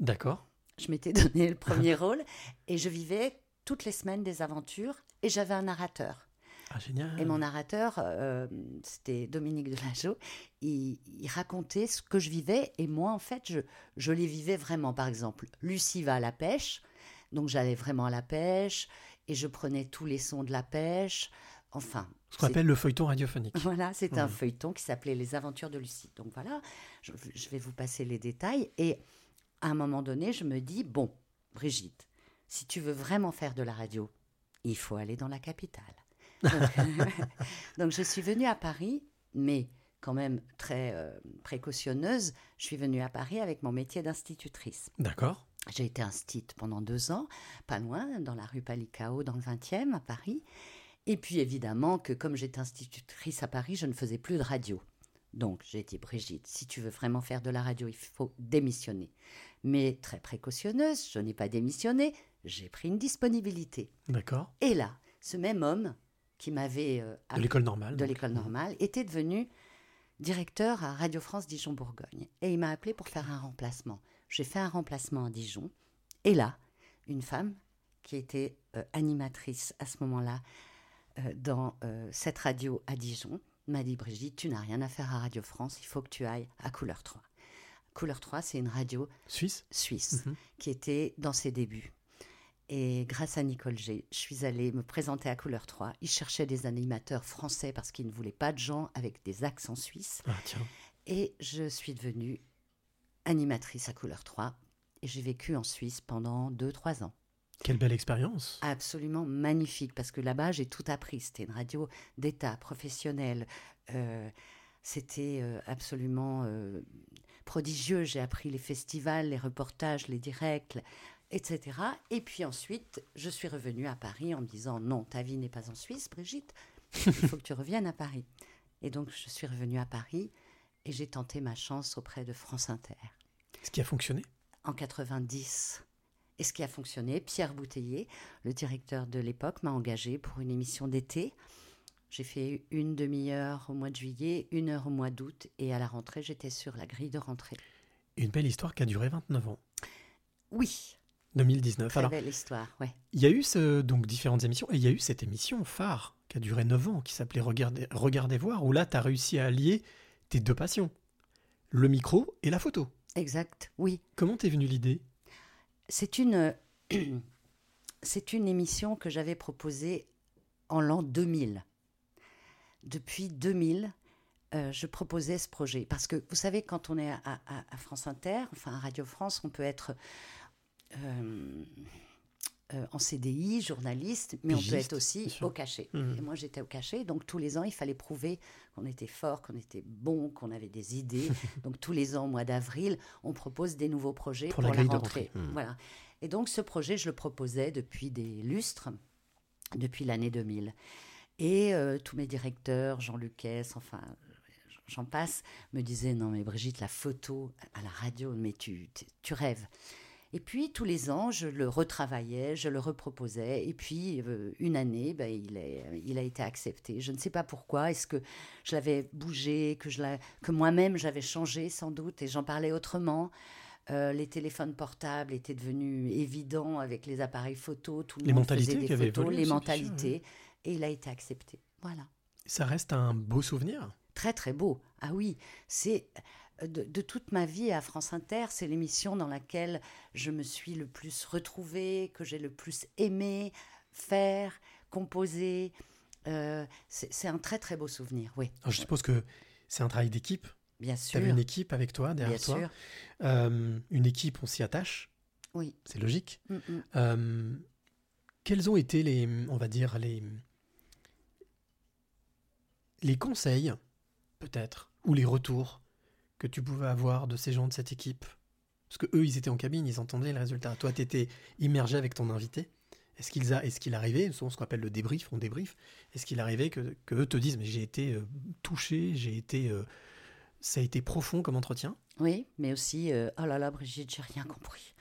D'accord. je m'étais donné le premier [LAUGHS] rôle et je vivais toutes les semaines des aventures et j'avais un narrateur. Ah, génial. Et mon narrateur, euh, c'était Dominique Delageau, il, il racontait ce que je vivais et moi, en fait, je, je les vivais vraiment. Par exemple, Lucie va à la pêche, donc j'allais vraiment à la pêche et je prenais tous les sons de la pêche. Enfin, Ce qu'on appelle le feuilleton radiophonique. [LAUGHS] voilà, c'est un Mhm. feuilleton qui s'appelait Les Aventures de Lucie. Donc voilà, je, je vais vous passer les détails. Et à un moment donné, je me dis, bon, Brigitte, si tu veux vraiment faire de la radio, il faut aller dans la capitale. Donc, [LAUGHS] [LAUGHS] donc, je suis venue à Paris, mais quand même très euh, précautionneuse. Je suis venue à Paris avec mon métier d'institutrice. D'accord. J'ai été instite pendant deux ans, pas loin, dans la rue Palicao, dans le 20e, à Paris. Et puis évidemment que comme j'étais institutrice à Paris, je ne faisais plus de radio. Donc j'ai dit, Brigitte, si tu veux vraiment faire de la radio, il faut démissionner. Mais très précautionneuse, je n'ai pas démissionné, j'ai pris une disponibilité. D'accord. Et là, ce même homme qui m'avait... euh, De l'école normale. de l'école normale, était devenu directeur à Radio France Dijon-Bourgogne. Et il m'a appelé pour faire un remplacement. J'ai fait un remplacement à Dijon. Et là, une femme qui était euh, animatrice à ce moment-là euh, dans cette radio à Dijon m'a dit Brigitte, tu n'as rien à faire à Radio France, il faut que tu ailles à Couleur 3. Couleur 3, c'est une radio Suisse? suisse Mhm. qui était dans ses débuts. Et grâce à Nicole G, je suis allée me présenter à Couleur 3. Ils cherchaient des animateurs français parce qu'ils ne voulaient pas de gens avec des accents suisses. Ah, tiens. Et je suis devenue animatrice à Couleur 3. Et j'ai vécu en Suisse pendant 2-3 ans. Quelle belle expérience. Absolument magnifique parce que là-bas, j'ai tout appris. C'était une radio d'État, professionnelle. Euh, C'était euh, absolument euh, prodigieux. J'ai appris les festivals, les reportages, les directs, etc. Et puis ensuite, je suis revenue à Paris en me disant non, ta vie n'est pas en Suisse, Brigitte. Il faut que tu reviennes à Paris. Et donc, je suis revenue à Paris et j'ai tenté ma chance auprès de France Inter Ce qui a fonctionné? En 90. Et ce qui a fonctionné, Pierre Bouteiller, le directeur de l'époque, m'a engagé pour une émission d'été. J'ai fait une demi-heure au mois de juillet, une heure au mois d'août, et à la rentrée, j'étais sur la grille de rentrée. Une belle histoire qui a duré 29 ans. Oui, 2019. très Alors, belle histoire, ouais. il y a eu ce, donc différentes émissions et il y a eu cette émission phare qui a duré 9 ans qui s'appelait Regardez, Regardez voir où là tu as réussi à allier tes deux passions, le micro et la photo. Exact, oui. Comment t'es venue l'idée? C'est une, [CLEARS THROAT] c'est une émission que j'avais proposée en l'an 2000. Depuis 2000, euh, je proposais ce projet. Parce que vous savez, quand on est à, à- à France Inter, enfin à Radio France, on peut être euh, euh, en CDI, journaliste, mais on peut être aussi au cachet. Mhm. Et moi, j'étais au cachet. Donc, tous les ans, il fallait prouver qu'on était fort, qu'on était bon, qu'on avait des idées. [LAUGHS] donc, tous les ans, au mois d'avril, on propose des nouveaux projets Pour pour, la rentrée. rentrée. Mhm. Voilà. Et donc, ce projet, je le proposais depuis des lustres, depuis l'année 2000. Et euh, tous mes directeurs, Jean Lucas, enfin, j'en passe, me disaient Non, mais Brigitte, la photo à la radio, mais tu, tu rêves. Et puis, tous les ans, je le retravaillais, je le reproposais. Et puis, euh, une année, ben, il, est, il a été accepté. Je ne sais pas pourquoi. Est-ce que je l'avais bougé, que, je l'ai- que moi-même j'avais changé sans doute et j'en parlais autrement? Euh, les téléphones portables étaient devenus évidents avec les appareils photo. Tout le Les monde mentalités faisait des photos, évolué les sûr, mentalités. Et il a été accepté. Voilà. Ça reste un beau souvenir? Très très beau. Ah oui, c'est de, de toute ma vie à France Inter, c'est l'émission dans laquelle je me suis le plus retrouvée, que j'ai le plus aimé faire, composer. Euh, c'est un très très beau souvenir, oui. Alors, je suppose que c'est un travail d'équipe. Bien Tu sûr. avais une équipe avec toi, derrière Bien toi. sûr. Euh, une équipe, on s'y attache. Oui. C'est logique. Mm, mm. Euh, quels ont été les, on va dire, les, les conseils, peut-être, ou les retours que tu pouvais avoir de ces gens de cette équipe? Parce que eux, ils étaient en cabine, ils entendaient le résultat. Toi, tu étais immergé avec ton invité. Est-ce qu'il qu'il arrivait, souvent ce qu'on appelle le débrief, on débrief, est-ce qu'il arrivait que, que eux te disent, mais j'ai été euh, touché, j'ai été, euh, ça a été profond comme entretien? Oui, mais aussi, euh, oh là là, Brigitte, j'ai rien compris.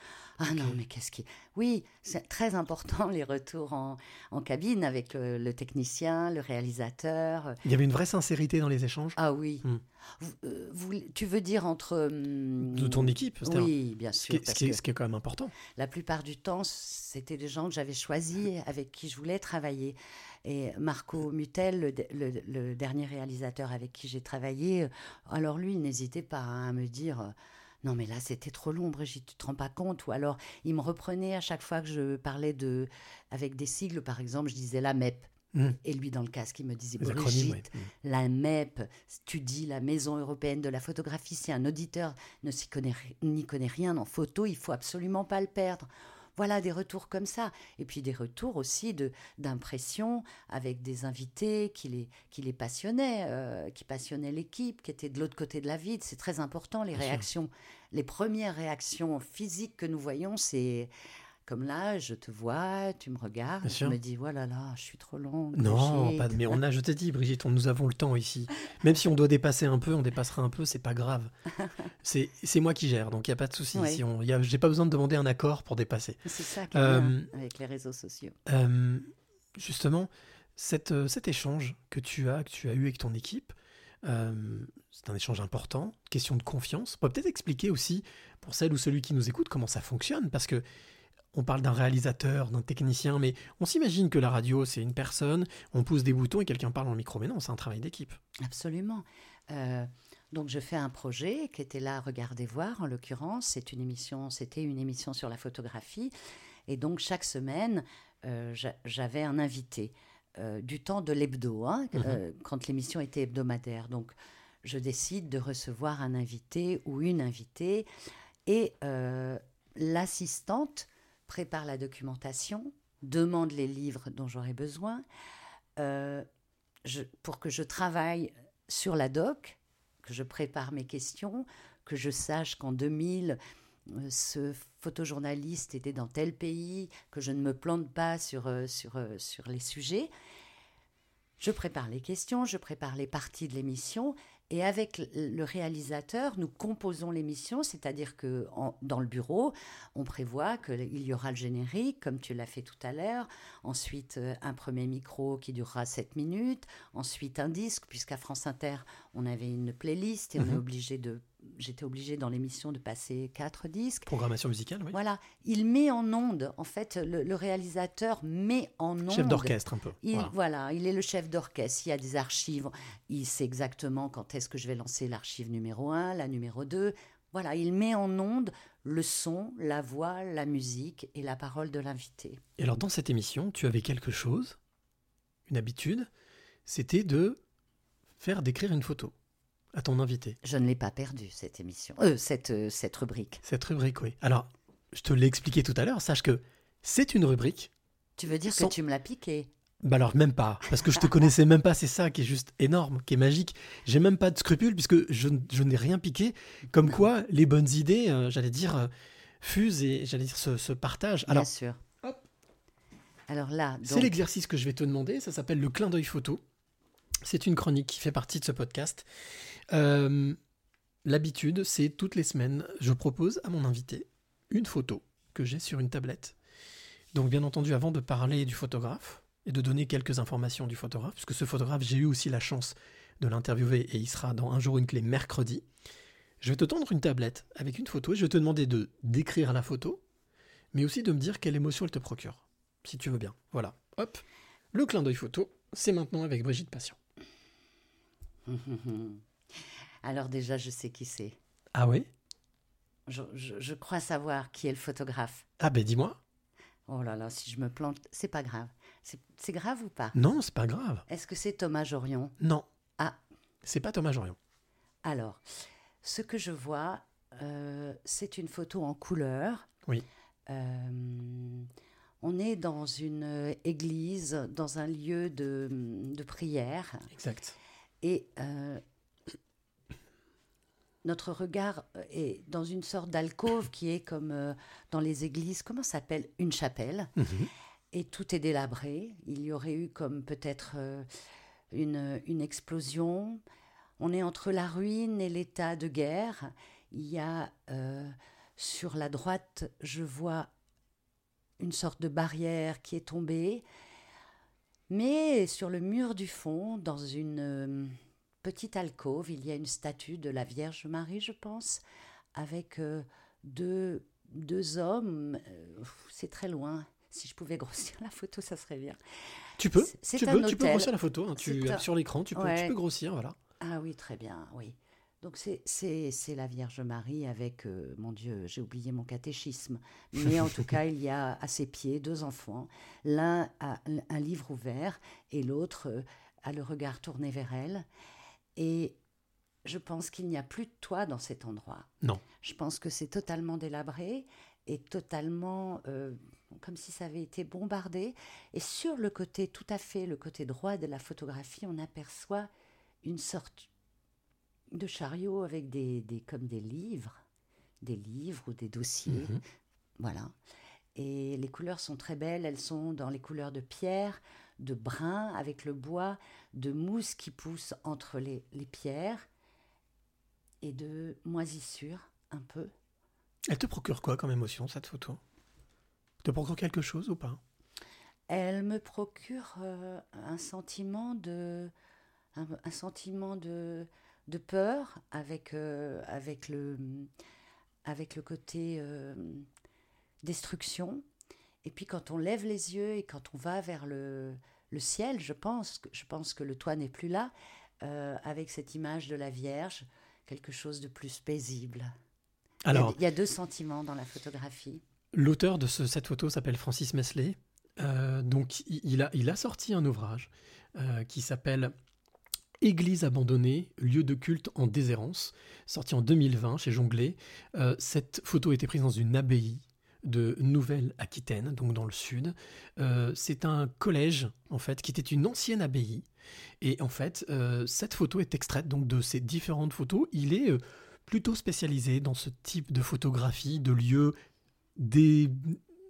Ah non, mais qu'est-ce qui... Oui, c'est très important les retours en, en cabine avec le, le technicien, le réalisateur. Il y avait une vraie sincérité dans les échanges? Ah oui. Hmm. Vous- euh, vous- tu veux dire entre... hum, de ton équipe. Oui, bien Ce sûr. ce qui est- que ce qui est quand même important. La plupart du temps, c'était des gens que j'avais choisis, avec qui je voulais travailler. Et Marco Mutel, le, le- le dernier réalisateur avec qui j'ai travaillé, euh, alors lui, il n'hésitait pas hein, à me dire... non mais là c'était trop long Brigitte, tu te rends pas compte Ou alors il me reprenait à chaque fois que je parlais de avec des sigles par exemple, je disais la MEP. Mm. Et lui dans le casque il me disait Les Brigitte, acronymes, ouais. Mm. la MEP, tu dis la Maison européenne de la photographie, si un auditeur ne s'y connaît, n'y connaît rien en photo, il faut absolument pas le perdre. Voilà des retours comme ça. Et puis des retours aussi de d'impression avec des invités qui les, qui les passionnaient, euh, qui passionnaient l'équipe, qui étaient de l'autre côté de la ville. C'est très important, les Bien sûr. réactions. Les premières réactions physiques que nous voyons, c'est comme là, je te vois, tu me regardes, Bien je sûr. me dis, voilà là, je suis trop longue. Non, pas de- mais on [LAUGHS] a, je t'ai dit, Brigitte, on, nous avons le temps ici. Même si on doit dépasser un peu, on dépassera un peu, c'est pas grave. [LAUGHS] C'est moi qui gère, donc il n'y a pas de souci. Oui. Si J'ai pas besoin de demander un accord pour dépasser. C'est ça qui Euh, avec les réseaux sociaux. Euh, justement, cette, euh, cet échange que tu as, que tu as eu avec ton équipe, euh, c'est un échange important, question de confiance. On peut peut-être expliquer aussi, pour celle ou celui qui nous écoute, comment ça fonctionne, parce que on parle d'un réalisateur, d'un technicien, mais on s'imagine que la radio, c'est une personne, on pousse des boutons et quelqu'un parle dans le micro. Mais non, c'est un travail d'équipe. Absolument. Euh, donc je fais un projet qui était là, regardez voir, en l'occurrence, c'est une émission, c'était une émission sur la photographie, et donc chaque semaine, euh, j'a- j'avais un invité euh, du temps de l'hebdo, hein, Mhm. quand l'émission était hebdomadaire. Donc je décide de recevoir un invité ou une invitée, et l'assistante prépare la documentation, demande les livres dont j'aurai besoin. euh, pour que je travaille sur la doc, que je prépare mes questions, que je sache qu'en 2000, euh, ce photojournaliste était dans tel pays, que je ne me plante pas sur, euh, sur, sur les sujets. Je prépare les questions, je prépare les parties de l'émission et avec le réalisateur, nous composons l'émission, c'est-à-dire que en- dans le bureau, on prévoit qu'il y aura le générique, comme tu l'as fait tout à l'heure, ensuite euh, un premier micro qui durera 7 minutes, ensuite un disque, puisqu'à France Inter, on avait une playlist et on Mhm. est obligé de, j'étais obligée dans l'émission de passer quatre disques. Programmation musicale, oui. Voilà, il met en onde, en fait, le, le réalisateur met en onde. Chef d'orchestre, un peu. Il, Voilà. voilà. il est le chef d'orchestre. Il y a des archives. Il sait exactement quand est-ce que je vais lancer l'archive numéro 1, la numéro 2. Voilà, il met en onde le son, la voix, la musique et la parole de l'invité. Et alors, dans cette émission, tu avais quelque chose, une habitude, c'était de faire décrire une photo à ton invité. Je ne l'ai pas perdu, cette émission. Euh, cette, euh, cette rubrique. Cette rubrique, oui. Alors, je te l'ai expliqué tout à l'heure, sache que c'est une rubrique. Tu veux dire Sans- que tu me l'as piqué? Bah alors, même pas, parce que je te connaissais même pas, c'est ça qui est juste énorme, qui est magique. J'ai même pas de scrupules, puisque je, je n'ai rien piqué. Comme quoi, les bonnes idées, euh, j'allais dire, fusent et j'allais dire se, se partagent. Alors, Bien sûr. Alors là, C'est donc, l'exercice que je vais te demander, ça s'appelle le clin d'œil photo. C'est une chronique qui fait partie de ce podcast. Euh, L'habitude, c'est toutes les semaines, je propose à mon invité une photo que j'ai sur une tablette. Donc bien entendu, avant de parler du photographe et de donner quelques informations du photographe, puisque ce photographe, j'ai eu aussi la chance de l'interviewer et il sera dans un jour une clé mercredi, je vais te tendre une tablette avec une photo et je vais te demander de décrire la photo, mais aussi de me dire quelle émotion elle te procure si tu veux bien. Voilà, hop. Le clin d'œil photo, c'est maintenant avec Brigitte Patient. [LAUGHS] alors déjà, je sais qui c'est. Ah oui? Je, je- je crois savoir qui est le photographe. Ah ben dis-moi. Oh là là, si je me plante, c'est pas grave. C'est grave ou pas? Non, c'est pas grave. Est-ce que c'est Thomas Jorion? Non. Ah. C'est pas Thomas Jorion. Alors, ce que je vois, euh, c'est une photo en couleur. Oui. Euh, on est dans une église, dans un lieu de, de prière. Exact. Et euh, notre regard est dans une sorte d'alcôve qui est comme euh, dans les églises, comment ça s'appelle? Une chapelle. Mhm. Et tout est délabré. Il y aurait eu comme peut-être euh, une, une explosion. on est entre la ruine et l'état de guerre. Il y a euh, sur la droite, je vois une sorte de barrière qui est tombée. Mais sur le mur du fond, dans une euh, petite alcôve, il y a une statue de la Vierge Marie, je pense, avec euh, deux, deux hommes. Euh, C'est très loin. Si je pouvais [LAUGHS] grossir la photo, ça serait bien. Tu peux, C'est- tu peux, tu peux grossir la photo. hein, tu un- sur l'écran, tu peux, tu peux grossir, voilà. Ah oui, très bien, oui. Donc c'est- la Vierge Marie avec, euh, mon Dieu, j'ai oublié mon catéchisme. [LAUGHS] Mais en tout cas, il y a à ses pieds deux enfants. L'un a un livre ouvert et l'autre euh, a le regard tourné vers elle. Et je pense qu'il n'y a plus de toit dans cet endroit. Non. Je pense que c'est totalement délabré et totalement euh, comme si ça avait été bombardé. Et sur le côté, tout à fait, le côté droit de la photographie, on aperçoit une sorte de chariot avec des, des- comme des livres, des livres ou des dossiers. Mhm. Voilà. Et les couleurs sont très belles. Elles sont dans les couleurs de pierre, de brun avec le bois, de mousse qui pousse entre les, les pierres et de moisissure un peu. Elle te procure quoi comme émotion, cette photo? Te procure quelque chose ou pas? Elle me procure euh, un sentiment de, un, un sentiment de, de peur avec, euh, avec, le, avec le côté euh, destruction. Et puis quand on lève les yeux et quand on va vers le, le ciel, je pense, que, je pense que le toit n'est plus là, euh, avec cette image de la Vierge, quelque chose de plus paisible. Il y a- Alors, il y a deux sentiments dans la photographie. L'auteur de ce- cette photo s'appelle Francis Mesley. Euh, donc, il, il a, il a sorti un ouvrage euh, qui s'appelle Église abandonnée, lieu de culte en déshérence, sorti en 2020 chez Jonglé. Euh, cette photo a été prise dans une abbaye de Nouvelle-Aquitaine, donc dans le sud. Euh, c'est un collège, en fait, qui était une ancienne abbaye. Et en fait, euh, cette photo est extraite donc de ces différentes photos. Il est plutôt spécialisé dans ce type de photographie de lieux des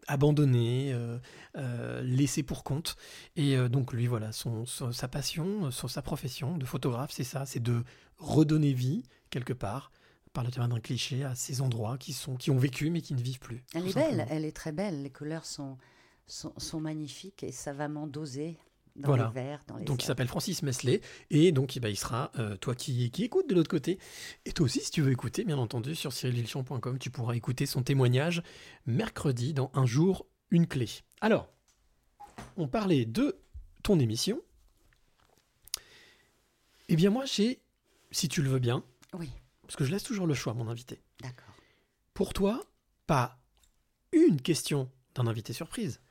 abandonnés, euh, euh, laissés pour compte. Et euh, donc lui, voilà, son, son- sa passion, son- sa profession de photographe, c'est ça, c'est de redonner vie quelque part par le terme d'un cliché à ces endroits qui sont qui ont vécu mais qui ne vivent plus. Elle est belle, elle est très belle. Les couleurs sont, sont, sont magnifiques et savamment dosées dans Voilà. les verts, dans les Donc il s'appelle Francis Mesley et donc eh ben, il sera euh, toi qui, qui écoutes de l'autre côté et toi aussi si tu veux écouter bien entendu sur cyrililchon.com tu pourras écouter son témoignage mercredi dans un jour une clé. Alors on parlait de ton émission. Eh bien moi j'ai si tu le veux bien Oui, parce que je laisse toujours le choix à mon invité. d'accord. Pour toi pas une question d'un invité surprise,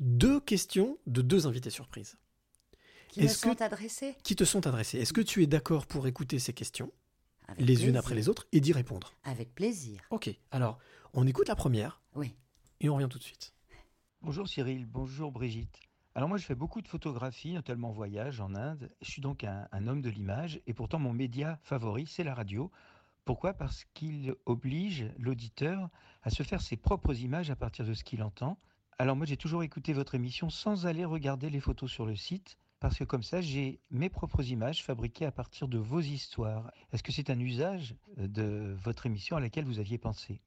deux questions de deux invités surprises Qui me que- sont adressées qui te sont adressées? Est-ce que tu es d'accord pour écouter ces questions Avec les plaisir. unes après les autres et d'y répondre? Avec plaisir, Ok, alors on écoute la première oui. et on revient tout de suite. Bonjour Cyril, bonjour Brigitte. Alors moi je fais beaucoup de photographies, notamment voyage en Inde. Je suis donc un, un homme de l'image et pourtant mon média favori c'est la radio. Pourquoi? Parce qu'il oblige l'auditeur à se faire ses propres images à partir de ce qu'il entend. Alors moi j'ai toujours écouté votre émission sans aller regarder les photos sur le site parce que comme ça j'ai mes propres images fabriquées à partir de vos histoires. Est-ce que c'est un usage euh, de votre émission à laquelle vous aviez pensé?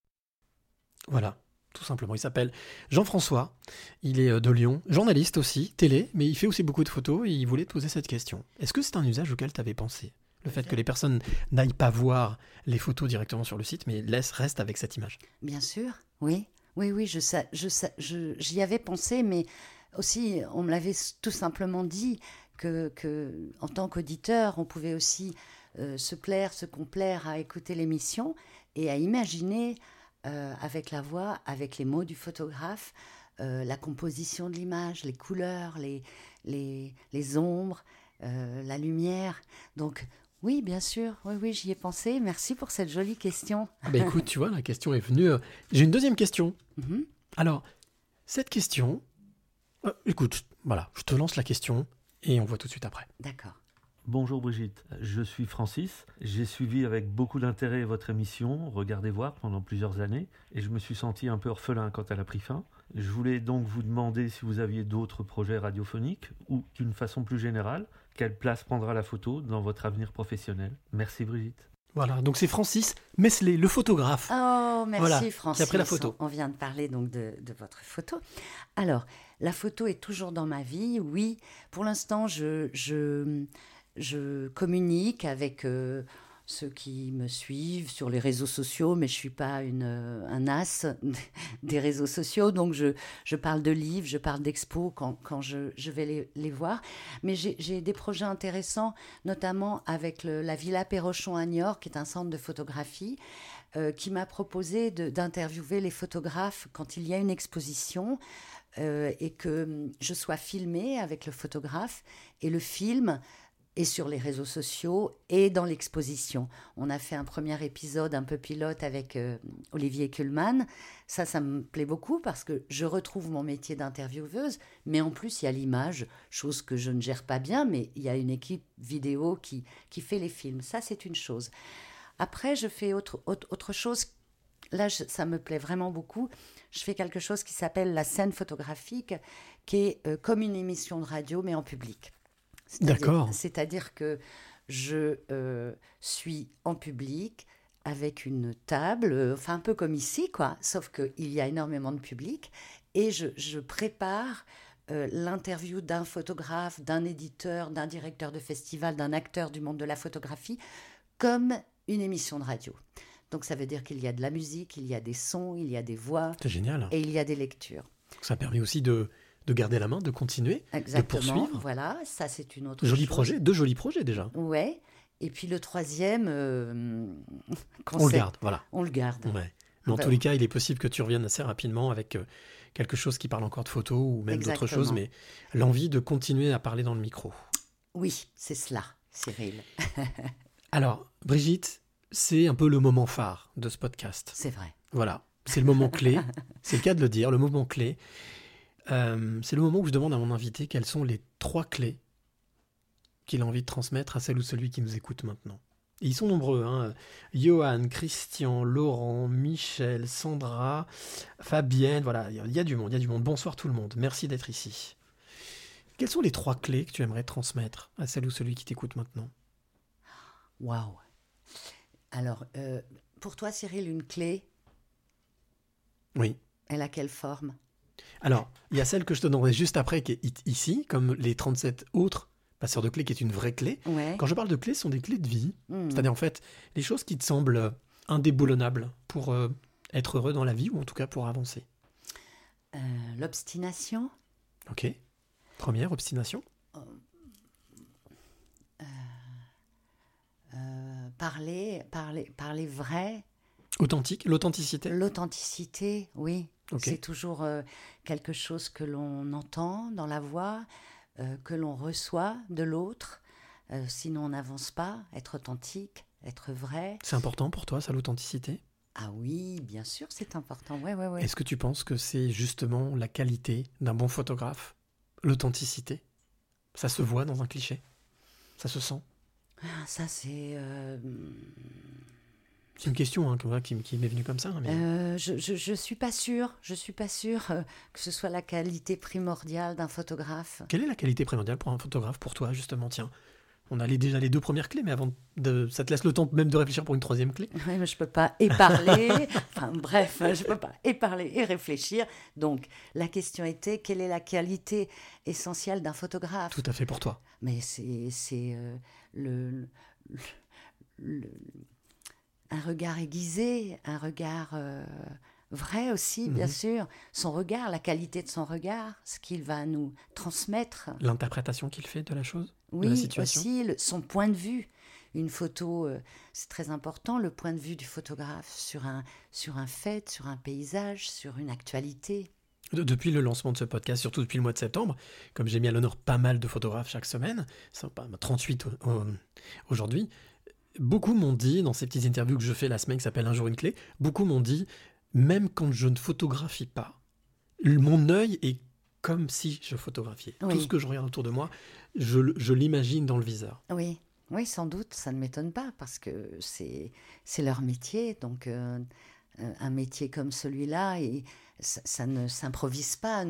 Voilà, tout simplement. Il s'appelle Jean-François, il est euh, de Lyon, journaliste aussi, télé, mais il fait aussi beaucoup de photos et il voulait te poser cette question. Est-ce que c'est un usage auquel tu avais pensé? Le fait que les personnes n'aillent pas voir les photos directement sur le site, mais laissent, restent avec cette image. Bien sûr, oui. Oui, oui, je sais, je sais, je- j'y avais pensé, mais aussi, on me l'avait tout simplement dit que, que en tant qu'auditeur, on pouvait aussi euh, se plaire, se complaire à écouter l'émission et à imaginer euh, avec la voix, avec les mots du photographe, euh, la composition de l'image, les couleurs, les, les, les ombres, la lumière. Donc, oui, bien sûr, oui, oui, j'y ai pensé. Merci pour cette jolie question. Ah bah écoute, tu vois, la question est venue. J'ai une deuxième question. Mhm. Alors, cette question. Euh, écoute, voilà, je te lance la question et on voit tout de suite après. D'accord. Bonjour Brigitte, je suis Francis. J'ai suivi avec beaucoup d'intérêt votre émission Regardez voir pendant plusieurs années et je me suis senti un peu orphelin quand elle a pris fin. Je voulais donc vous demander si vous aviez d'autres projets radiophoniques ou d'une façon plus générale, quelle place prendra la photo dans votre avenir professionnel. Merci Brigitte. Voilà, donc c'est Francis Mesley, le photographe. Oh, merci Voilà, qui Francis. a pris la photo. On vient de parler donc de, de votre photo. Alors, la photo est toujours dans ma vie, oui. Pour l'instant, je, je, je communique avec euh, ceux qui me suivent sur les réseaux sociaux, mais je suis pas une, euh, un as [LAUGHS] des réseaux sociaux, donc je, je parle de livres, je parle d'expos quand, quand je, je vais les, les voir. Mais j'ai des projets intéressants, notamment avec la Villa Perrochon à Niort, qui est un centre de photographie, euh, qui m'a proposé d'interviewer les photographes quand il y a une exposition euh, et que je sois filmée avec le photographe et le film est sur les réseaux sociaux et dans l'exposition. On a fait un premier épisode un peu pilote avec euh, Olivier Kuhlmann. Ça, ça me plaît beaucoup parce que je retrouve mon métier d'intervieweuse, mais en plus, il y a l'image, chose que je ne gère pas bien, mais il y a une équipe vidéo qui, qui fait les films. Ça, c'est une chose. Après, je fais autre, autre, autre chose. Là, ça me plaît vraiment beaucoup. Je fais quelque chose qui s'appelle la scène photographique, qui est euh, comme une émission de radio, mais en public. C'est-à-dire- D'accord. C'est-à-dire que je euh, suis en public avec une table, euh, enfin un peu comme ici, quoi, sauf qu'il y a énormément de public, et je, je prépare euh, l'interview d'un photographe, d'un éditeur, d'un directeur de festival, d'un acteur du monde de la photographie, comme une émission de radio. Donc ça veut dire qu'il y a de la musique, il y a des sons, il y a des voix, C'est génial. et il y a des lectures. Ça permet aussi de, de garder la main, de continuer, de poursuivre. Voilà, ça c'est une autre Joli chose. projet, deux jolis projets déjà. Ouais. Et puis le troisième, euh, [LAUGHS] On le garde, voilà. On le garde. Ouais. Mais en Ben, tous les cas, il est possible que tu reviennes assez rapidement avec euh, quelque chose qui parle encore de photos ou même d'autres choses, mais l'envie de continuer à parler dans le micro. Oui, c'est cela, Cyril. [LAUGHS] Alors, Brigitte, c'est un peu le moment phare de ce podcast. C'est vrai. Voilà, c'est le moment clé, [LAUGHS] c'est le cas de le dire, le moment clé. Euh, c'est le moment où je demande à mon invité quelles sont les trois clés qu'il a envie de transmettre à celle ou celui qui nous écoute maintenant. Et ils sont nombreux, hein. Johan, Christian, Laurent, Michel, Sandra, Fabienne, voilà, il y a du monde, il y a du monde. Bonsoir tout le monde, merci d'être ici. Quelles sont les trois clés que tu aimerais transmettre à celle ou celui qui t'écoute maintenant? Waouh. Alors, euh, pour toi, Cyril, une clé, Oui. elle a quelle forme? Alors, il y a celle que je te donnerai juste après, qui est ici, comme les 37 autres passeurs de clés, qui est une vraie clé. Ouais. Quand je parle de clés, ce sont des clés de vie. Hmm. C'est-à-dire, en fait, les choses qui te semblent euh, indéboulonnables pour euh, être heureux dans la vie, ou en tout cas pour avancer. Euh, L'obstination, Ok Première, obstination. euh, parler, parler, parler vrai, Authentique, l'authenticité. L'authenticité, oui. C'est toujours euh, quelque chose que l'on entend dans la voix, euh, que l'on reçoit de l'autre. Euh, sinon, on n'avance pas. Être authentique, être vrai. C'est important pour toi, ça, l'authenticité? Ah oui, bien sûr, c'est important. Ouais, ouais, ouais. Est-ce que tu penses que c'est justement la qualité d'un bon photographe L'authenticité? Ça se voit dans un cliché? Ça se sent? Ah, ça, c'est. C'est une question hein, qui, qui m'est venue comme ça. hein, mais- euh, je, je, je suis pas sûre. Je suis pas sûre euh, que ce soit la qualité primordiale d'un photographe. Quelle est la qualité primordiale pour un photographe, pour toi, justement? Tiens, on a les- déjà les deux premières clés, mais avant de. Ça te laisse le temps même de réfléchir pour une troisième clé [LAUGHS] Oui, mais je peux pas et parler. [LAUGHS] enfin, bref, je peux pas et parler et réfléchir. Donc, la question était quelle est la qualité essentielle d'un photographe? Tout à fait pour toi. Mais c'est c'est, euh, le, le- le- un regard aiguisé, un regard euh, vrai aussi, bien Mhm. sûr. Son regard, la qualité de son regard, ce qu'il va nous transmettre. L'interprétation qu'il fait de la chose De la Oui, situation aussi le- son point de vue. Une photo, euh, c'est très important, le point de vue du photographe sur un, sur un fait, sur un paysage, sur une actualité. De- Depuis le lancement de ce podcast, surtout depuis le mois de septembre, comme j'ai mis à l'honneur pas mal de photographes chaque semaine, ça, pas- 38 au- au- aujourd'hui, beaucoup m'ont dit, dans ces petites interviews que je fais la semaine qui s'appelle Un jour une clé, beaucoup m'ont dit, même quand je ne photographie pas, mon œil est comme si je photographiais. Oui. Tout ce que je regarde autour de moi, je, l'imagine dans le viseur. Oui, oui, sans doute, ça ne m'étonne pas parce que c'est c'est leur métier. Donc, euh, euh, un métier comme celui-là, et ça, ça ne s'improvise pas.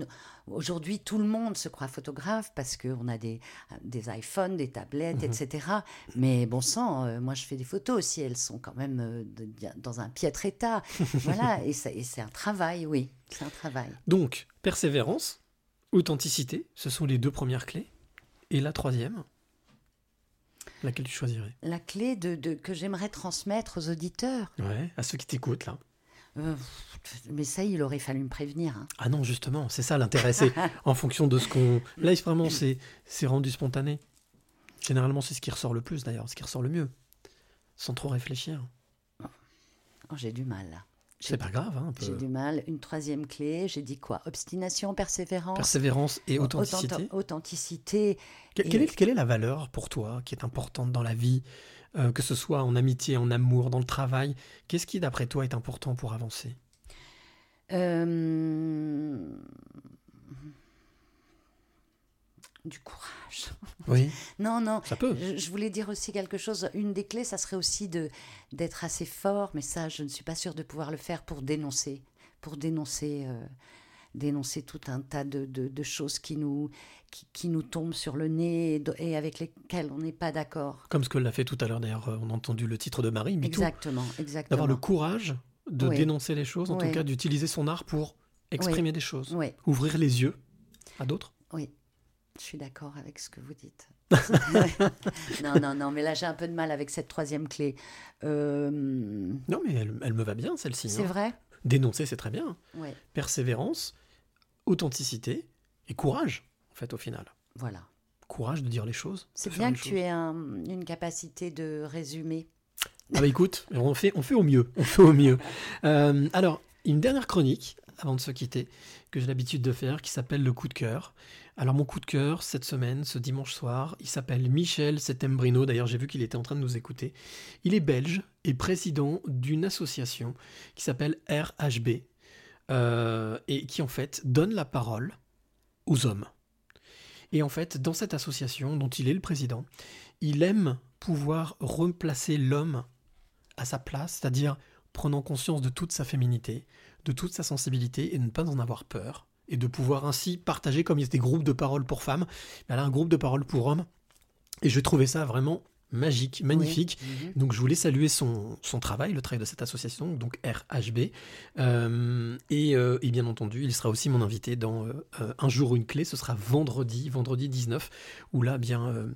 Aujourd'hui, tout le monde se croit photographe parce qu'on a des, des iPhones, des tablettes, Mhm. etc. Mais bon sang, euh, moi je fais des photos aussi, elles sont quand même euh, de- dans un piètre état. [LAUGHS] voilà, et, c'est un travail, oui, c'est un travail. Donc, persévérance, authenticité, ce sont les deux premières clés. Et la troisième, laquelle tu choisirais? La clé de, de- que j'aimerais transmettre aux auditeurs. Ouais, à ceux qui t'écoutent là. Euh, mais ça, il aurait fallu me prévenir. hein. Ah non, justement, c'est ça l'intérêt. c'est [LAUGHS] en fonction de ce qu'on. Là, vraiment, c'est c'est rendu spontané. Généralement, c'est ce qui ressort le plus d'ailleurs, ce qui ressort le mieux. Sans trop réfléchir. Oh, j'ai du mal là. C'est pas grave, hein, peu. J'ai du mal. Une troisième clé, j'ai dit quoi? Obstination, persévérance. Persévérance et Authent- authenticité. Authenticité. Que- et- Quelle est, quelle est la valeur pour toi qui est importante dans la vie, euh, que ce soit en amitié, en amour, dans le travail? Qu'est-ce qui, d'après toi, est important pour avancer? Euh, Du courage. Oui. non, non. Ça peut. Je, je voulais dire aussi quelque chose. Une des clés, ça serait aussi de d'être assez fort, mais ça, je ne suis pas sûre de pouvoir le faire pour dénoncer, pour dénoncer, euh, dénoncer tout un tas de, de- de choses qui nous qui, qui nous tombent sur le nez et, avec lesquelles on n'est pas d'accord. Comme ce que l'a fait tout à l'heure, d'ailleurs, euh, on a entendu le titre de Marie. Exactement, exactement. D'avoir le courage de Oui. dénoncer les choses, en Oui. tout cas d'utiliser son art pour exprimer Oui. des choses. Ouvrir les yeux à d'autres. Oui, je suis d'accord avec ce que vous dites. [LAUGHS] non, non, non, mais là j'ai un peu de mal avec cette troisième clé. Euh, Non, mais elle, elle me va bien, celle-ci. C'est hein. vrai Dénoncer, c'est très bien. Ouais. Persévérance, authenticité et courage, en fait, au final. Voilà. Courage de dire les choses. C'est bien que tu aies un- une capacité de résumer. Ah bah écoute, on fait, on fait au mieux. On fait au mieux. Euh, alors, une dernière chronique, avant de se quitter, que j'ai l'habitude de faire, qui s'appelle le coup de cœur. Alors mon coup de cœur, cette semaine, ce dimanche soir, il s'appelle Michel Setembrino. D'ailleurs, j'ai vu qu'il était en train de nous écouter. Il est belge et président d'une association qui s'appelle RHB euh, et qui en fait donne la parole aux hommes. Et en fait, dans cette association dont il est le président, il aime pouvoir replacer l'homme à sa place, c'est-à-dire prenant conscience de toute sa féminité, de toute sa sensibilité et de ne pas en avoir peur, et de pouvoir ainsi partager, comme il y a des groupes de parole pour femmes, elle a un groupe de parole pour hommes, et je trouvais ça vraiment magique, magnifique. Mhm. Donc je voulais saluer son, son travail, le travail de cette association, donc RHB. Euh, et, euh, et bien entendu, il sera aussi mon invité dans euh, Un jour une clé, ce sera vendredi, vendredi 19, où là, bien,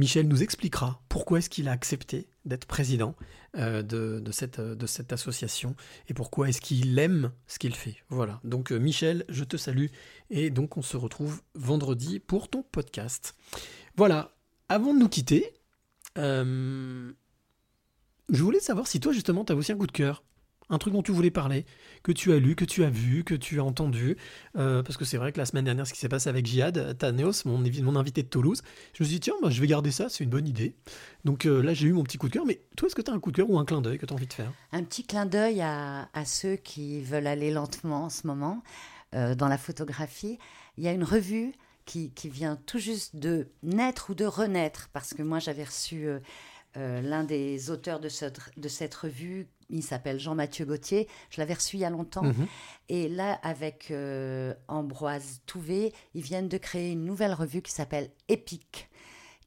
Michel nous expliquera pourquoi est-ce qu'il a accepté d'être président euh, de, de cette, association et pourquoi est-ce qu'il aime ce qu'il fait. Voilà, donc euh, Michel, je te salue et donc on se retrouve vendredi pour ton podcast. Voilà, avant de nous quitter, euh, je voulais savoir si toi justement tu as aussi un coup de cœur, un truc dont tu voulais parler, que tu as lu, que tu as vu, que tu as entendu, euh, parce que c'est vrai que la semaine dernière ce qui s'est passé avec Jihad, Taneos, mon, invité de Toulouse, je me suis dit tiens, bah, je vais garder ça, c'est une bonne idée. Donc euh, là j'ai eu mon petit coup de cœur, mais toi est-ce que tu as un coup de cœur ou un clin d'œil que tu as envie de faire? Un petit clin d'œil à, ceux qui veulent aller lentement en ce moment euh, dans la photographie. Il y a une revue qui, vient tout juste de naître ou de renaître, parce que moi j'avais reçu euh, l'un des auteurs de cette, de cette revue, il s'appelle Jean-Mathieu Gauthier, je l'avais reçu il y a longtemps. Mhm. Et là, avec euh, Ambroise Touvé, ils viennent de créer une nouvelle revue qui s'appelle Epic,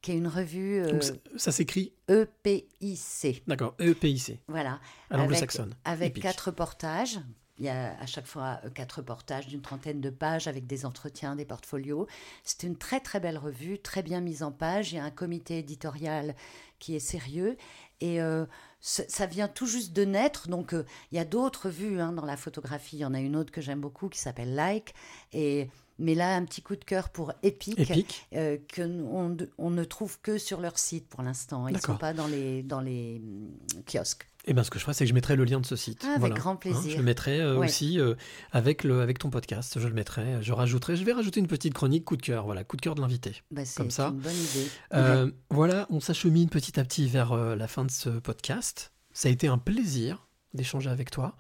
qui est une revue euh, Donc ça, ça s'écrit EPIC. D'accord, EPIC. Voilà. À l'anglo-saxonne. Avec, quatre reportages. Il y a à chaque fois quatre reportages d'une trentaine de pages avec des entretiens, des portfolios. C'est une très très belle revue, très bien mise en page. Il y a un comité éditorial qui est sérieux. Et euh, ça vient tout juste de naître. Donc euh, il y a d'autres vues hein, dans la photographie. Il y en a une autre que j'aime beaucoup qui s'appelle Like. Et, mais là, un petit coup de cœur pour Epic, Epic. euh, que on, on ne trouve que sur leur site pour l'instant. Ils ne sont pas dans les, dans les hum, kiosques. Eh bien, ce que je ferai, c'est que je mettrai le lien de ce site. Ah, avec grand plaisir. je le mettrai euh, Ouais. aussi euh, avec, le, avec ton podcast. Je le mettrai. Je rajouterai. Je vais rajouter une petite chronique coup de cœur. Voilà, coup de cœur de l'invité. Bah, Comme ça. une bonne idée. Euh, Voilà, on s'achemine petit à petit vers la fin de ce podcast. Ça a été un plaisir d'échanger avec toi.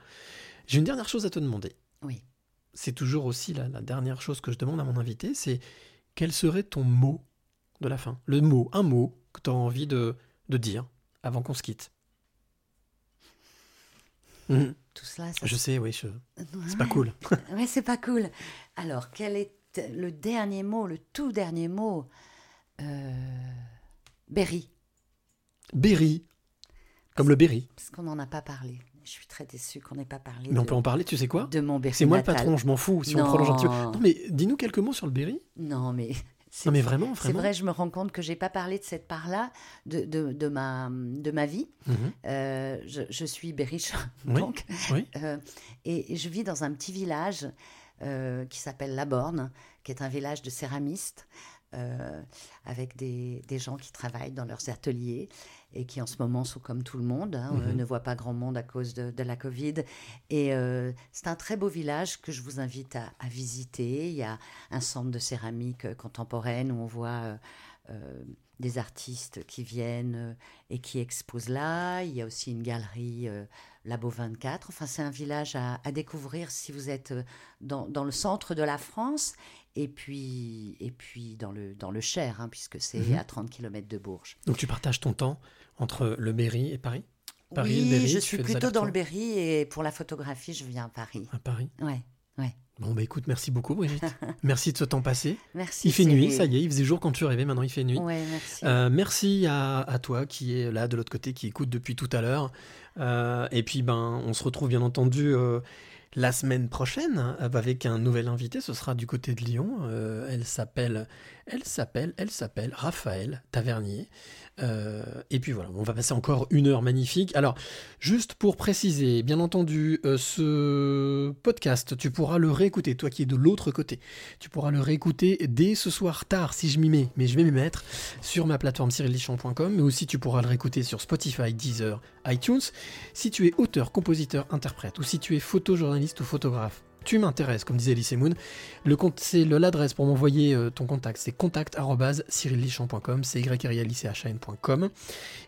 J'ai une dernière chose à te demander. Oui. c'est toujours aussi la, la dernière chose que je demande à mon invité, c'est quel serait ton mot de la fin? Le mot, un mot que tu as envie de, de dire avant qu'on se quitte? Mhm. Tout cela, ça Je sais, oui, je- c'est pas cool. [LAUGHS] [LAUGHS] ouais, c'est pas cool. Alors, quel est le dernier mot, le tout dernier mot euh... Berry? Berry, comme le Berry. Parce qu'on n'en a pas parlé. Je suis très déçue qu'on n'ait pas parlé. Mais on peut en parler, tu sais quoi? De mon Berry. C'est moi le patron, je m'en fous si on prolonge un petit peu. Non, mais dis-nous quelques mots sur le Berry. Non, mais. C'est- Non, mais vraiment, C'est vraiment. vrai, je me rends compte que j'ai pas parlé de cette part-là de, de, de ma, de ma vie. Mhm. Euh, je, je suis berriche, [LAUGHS] Oui, donc. oui. Euh, et, et je vis dans un petit village euh, qui s'appelle La Borne, qui est un village de céramistes. Euh, avec des, des gens qui travaillent dans leurs ateliers et qui en ce moment sont comme tout le monde, hein, euh, Mhm. ne voient pas grand monde à cause de, de la Covid. Et euh, c'est un très beau village que je vous invite à, à visiter. Il y a un centre de céramique euh, contemporaine où on voit euh, euh, des artistes qui viennent euh, et qui exposent là. Il y a aussi une galerie euh, Labo 24. Enfin, c'est un village à, à découvrir si vous êtes euh, dans, dans le centre de la France et puis, et puis dans, le, dans le Cher, hein, puisque c'est Mhm. à 30 km de Bourges. Donc tu partages ton temps entre le Berry et Paris? Paris oui, Berry, je suis plutôt dans le Berry et pour la photographie, je viens à Paris. À Paris? Ouais, ouais. Bon, bah écoute, merci beaucoup, Brigitte. [LAUGHS] merci de ce temps passé. Merci, Il fait nuit, ça y est, il faisait jour quand tu arrivé, maintenant il fait nuit. Ouais, merci. Euh, merci à, à toi qui est là de l'autre côté, qui écoute depuis tout à l'heure. Euh, et puis, ben, on se retrouve bien entendu euh, la semaine prochaine euh, avec un nouvel invité. Ce sera du côté de Lyon. Euh, elle s'appelle, elle s'appelle, elle s'appelle Raphaël Tavernier. Euh, et puis voilà, on va passer encore une heure magnifique. Alors, juste pour préciser, bien entendu, euh, ce podcast, tu pourras le réécouter, toi qui es de l'autre côté. Tu pourras le réécouter dès ce soir tard, si je m'y mets, mais je vais m'y mettre, sur ma plateforme cyrillichon.com, mais aussi tu pourras le réécouter sur Spotify, Deezer, iTunes. Si tu es auteur, compositeur, interprète, ou si tu es photojournaliste ou photographe, tu m'intéresses, comme disait Lise Moon. Le compte, c'est l'adresse pour m'envoyer euh, ton contact, c'est contact@cyrillichamp.com, c'est y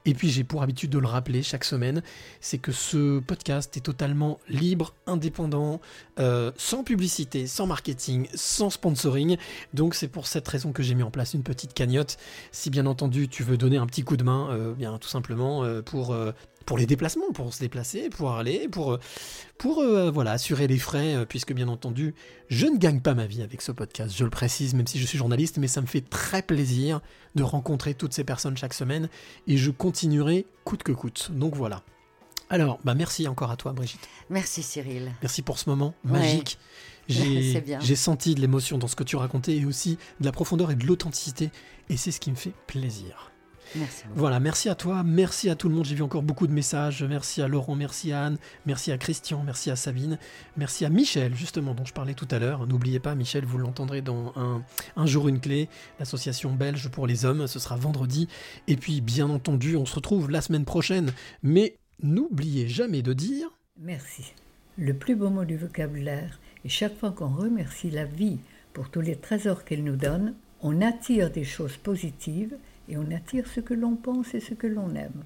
Et puis j'ai pour habitude de le rappeler chaque semaine, c'est que ce podcast est totalement libre, indépendant, euh, sans publicité, sans marketing, sans sponsoring. Donc c'est pour cette raison que j'ai mis en place une petite cagnotte. Si bien entendu tu veux donner un petit coup de main, euh, bien tout simplement pour pour les déplacements, pour se déplacer, pour aller, pour, euh, pour euh, voilà, assurer les frais, euh, puisque bien entendu, je ne gagne pas ma vie avec ce podcast, je le précise, même si je suis journaliste, mais ça me fait très plaisir de rencontrer toutes ces personnes chaque semaine, et je continuerai coûte que coûte. Donc voilà. Alors, bah merci encore à toi, Brigitte. Merci Cyril. Merci pour ce moment magique. [LAUGHS] J'ai senti de l'émotion dans ce que tu racontais et aussi de la profondeur et de l'authenticité. Et c'est ce qui me fait plaisir. Merci. Voilà, merci à toi, merci à tout le monde. J'ai vu encore beaucoup de messages. Merci à Laurent, merci à Anne, merci à Christian, merci à Sabine, merci à Michel, justement, dont je parlais tout à l'heure. N'oubliez pas, Michel, vous l'entendrez dans un, un jour une clé, l'association belge pour les hommes. Ce sera vendredi. Et puis, bien entendu, on se retrouve la semaine prochaine. Mais n'oubliez jamais de dire. Merci. Le plus beau mot du vocabulaire, et chaque fois qu'on remercie la vie pour tous les trésors qu'elle nous donne, on attire des choses positives et on attire ce que l'on pense et ce que l'on aime.